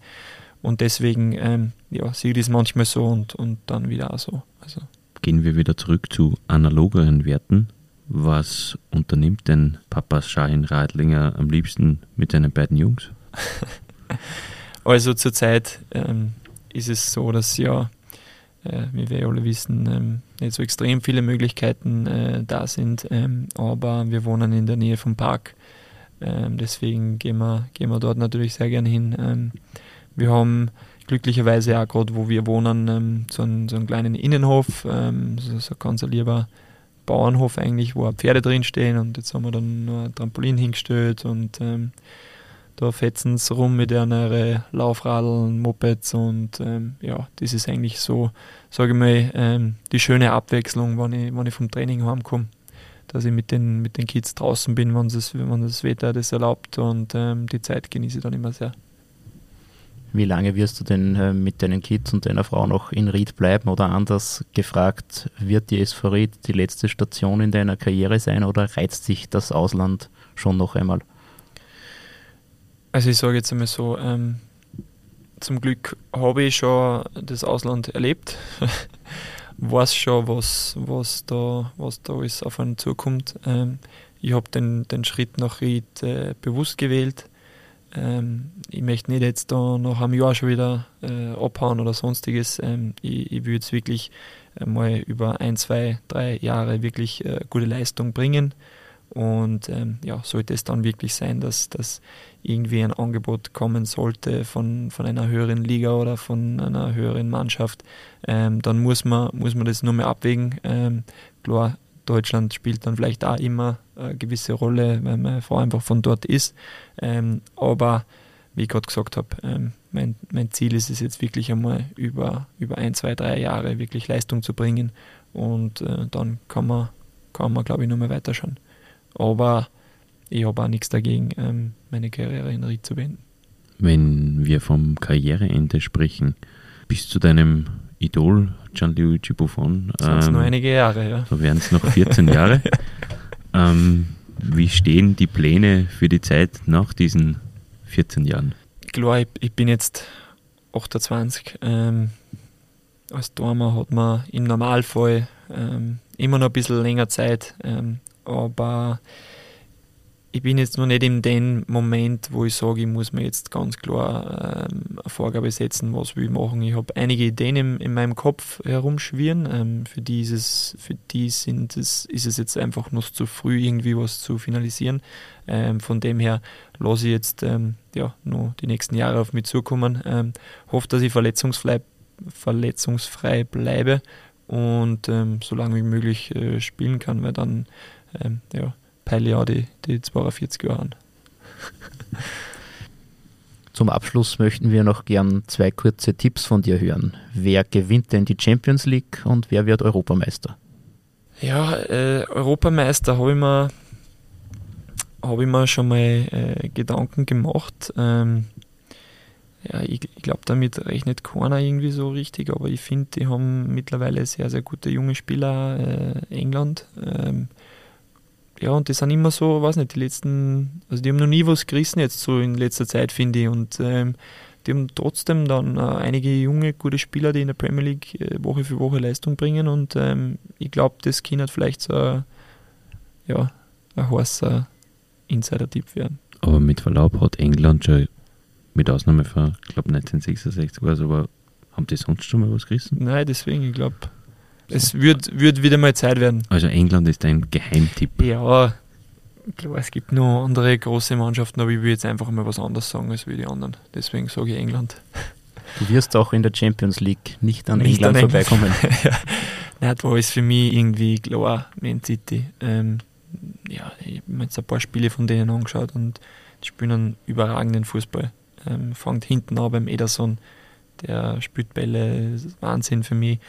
und deswegen ähm, ja, sehe ich das manchmal so und, und dann wieder auch so. Also. Gehen wir wieder zurück zu analogeren Werten. Was unternimmt denn Papa Schein Radlinger am liebsten mit seinen beiden Jungs? <laughs> also zurzeit ähm, ist es so, dass ja, äh, wie wir alle wissen, ähm, nicht so extrem viele Möglichkeiten äh, da sind, ähm, aber wir wohnen in der Nähe vom Park. Ähm, deswegen gehen wir, gehen wir dort natürlich sehr gerne hin. Ähm, wir haben glücklicherweise auch gerade, wo wir wohnen, ähm, so, einen, so einen kleinen Innenhof, so, so ein lieber Bauernhof eigentlich, wo auch Pferde drinstehen und jetzt haben wir dann noch ein Trampolin hingestellt und ähm, da fetzen sie rum mit ihren Laufradeln, Mopeds und ähm, ja, das ist eigentlich so, sage ich mal, ähm, die schöne Abwechslung, wenn ich, wenn ich vom Training heimkomme, dass ich mit den, mit den Kids draußen bin, wenn das, wenn das Wetter das erlaubt und ähm, die Zeit genieße ich dann immer sehr. Wie lange wirst du denn äh, mit deinen Kids und deiner Frau noch in Ried bleiben? Oder anders gefragt, wird die SV Ried die letzte Station in deiner Karriere sein oder reizt sich das Ausland schon noch einmal? Also ich sage jetzt einmal so, ähm, zum Glück habe ich schon das Ausland erlebt, <laughs> weiß schon, was, was, da, was da alles auf einen zukommt. Ähm, ich habe den, den Schritt nach Ried äh, bewusst gewählt ähm, ich möchte nicht jetzt da nach einem Jahr schon wieder äh, abhauen oder sonstiges. Ähm, ich, ich will jetzt wirklich äh, mal über ein, zwei, drei Jahre wirklich äh, gute Leistung bringen. Und ähm, ja, sollte es dann wirklich sein, dass, dass irgendwie ein Angebot kommen sollte von, von einer höheren Liga oder von einer höheren Mannschaft, ähm, dann muss man, muss man das nur mehr abwägen. Ähm, klar, Deutschland spielt dann vielleicht auch immer eine gewisse Rolle, weil meine Frau einfach von dort ist. Ähm, aber wie ich gerade gesagt habe, ähm, mein, mein Ziel ist es jetzt wirklich einmal über, über ein, zwei, drei Jahre wirklich Leistung zu bringen und äh, dann kann man, kann man glaube ich, nur mehr weiterschauen. Aber ich habe auch nichts dagegen, ähm, meine Karriere in Ried zu beenden. Wenn wir vom Karriereende sprechen, bis zu deinem Idol Gianluigi Buffon. Das sind ähm, noch einige Jahre, ja. Da wären es noch 14 Jahre. <laughs> ähm, wie stehen die Pläne für die Zeit nach diesen 14 Jahren? Klar, ich, ich bin jetzt 28. Ähm, als Dormer hat man im Normalfall ähm, immer noch ein bisschen länger Zeit, ähm, aber ich bin jetzt noch nicht in dem Moment, wo ich sage, ich muss mir jetzt ganz klar ähm, eine Vorgabe setzen, was will ich machen. Ich habe einige Ideen in, in meinem Kopf herumschwirren. Ähm, für die, ist es, für die sind es, ist es jetzt einfach noch zu früh, irgendwie was zu finalisieren. Ähm, von dem her lasse ich jetzt ähm, ja, noch die nächsten Jahre auf mich zukommen. Ähm, hoffe, dass ich verletzungsfrei, verletzungsfrei bleibe und ähm, so lange wie möglich äh, spielen kann, weil dann ja, peile ja die, die 42 Jahre an. <laughs> Zum Abschluss möchten wir noch gern zwei kurze Tipps von dir hören. Wer gewinnt denn die Champions League und wer wird Europameister? Ja, äh, Europameister habe ich mir habe ich mir schon mal äh, Gedanken gemacht. Ähm, ja, ich, ich glaube, damit rechnet keiner irgendwie so richtig, aber ich finde, die haben mittlerweile sehr, sehr gute junge Spieler, äh, England. Ähm, ja, und die sind immer so, weiß nicht, die letzten, also die haben noch nie was gerissen jetzt so in letzter Zeit, finde ich. Und ähm, die haben trotzdem dann äh, einige junge, gute Spieler, die in der Premier League äh, Woche für Woche Leistung bringen. Und ähm, ich glaube, das kann halt vielleicht so ein, ja, ein heißer Insider-Tipp werden. Aber mit Verlaub hat England schon, mit Ausnahme von, ich glaube, 1966 war es, aber haben die sonst schon mal was gerissen? Nein, deswegen, ich glaube, es wird, wird wieder mal Zeit werden. Also England ist ein Geheimtipp. Ja, klar, es gibt noch andere große Mannschaften, aber ich will jetzt einfach mal was anderes sagen als wie die anderen. Deswegen sage ich England. Du wirst auch in der Champions League nicht an nicht England an vorbeikommen. <laughs> ja. Nein, da ist für mich irgendwie klar Man City. Ähm, ja, ich habe mir jetzt ein paar Spiele von denen angeschaut und die spielen einen überragenden Fußball. Ähm, fängt hinten an beim Ederson, der spielt Bälle, Wahnsinn für mich.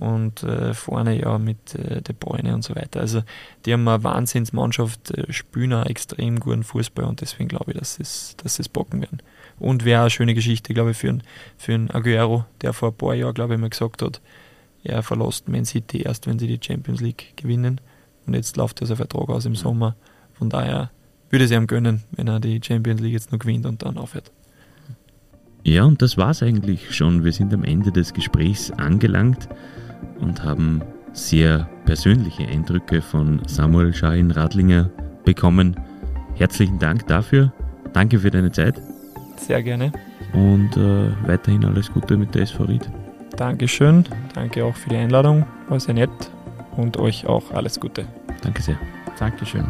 Und äh, vorne ja mit äh, De Bruyne und so weiter. Also die haben eine Wahnsinnsmannschaft, äh, spielen auch extrem guten Fußball und deswegen glaube ich, dass sie dass es bocken werden. Und wäre eine schöne Geschichte, glaube ich, für einen, für Aguero, der vor ein paar Jahren, glaube ich, mal gesagt hat, er verlässt Man City erst, wenn sie die Champions League gewinnen. Und jetzt läuft dieser Vertrag aus im Sommer. Von daher würde es ihm gönnen, wenn er die Champions League jetzt noch gewinnt und dann aufhört. Ja, und das war es eigentlich schon. Wir sind am Ende des Gesprächs angelangt und haben sehr persönliche Eindrücke von Samuel Schein Radlinger bekommen. Herzlichen Dank dafür. Danke für deine Zeit. Sehr gerne. Und äh, weiterhin alles Gute mit der SV Ried. Dankeschön. Danke auch für die Einladung. War sehr nett. Und euch auch alles Gute. Danke sehr. Dankeschön.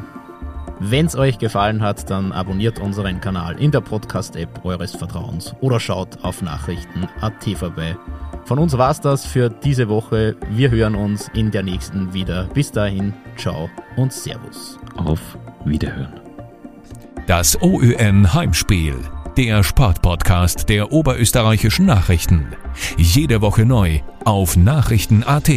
Wenn es euch gefallen hat, dann abonniert unseren Kanal in der Podcast-App eures Vertrauens oder schaut auf Nachrichten.at vorbei. Von uns war es das für diese Woche. Wir hören uns in der nächsten wieder. Bis dahin, ciao und Servus. Auf Wiederhören. Das OÜN Heimspiel, der Sportpodcast der oberösterreichischen Nachrichten. Jede Woche neu auf Nachrichten.at.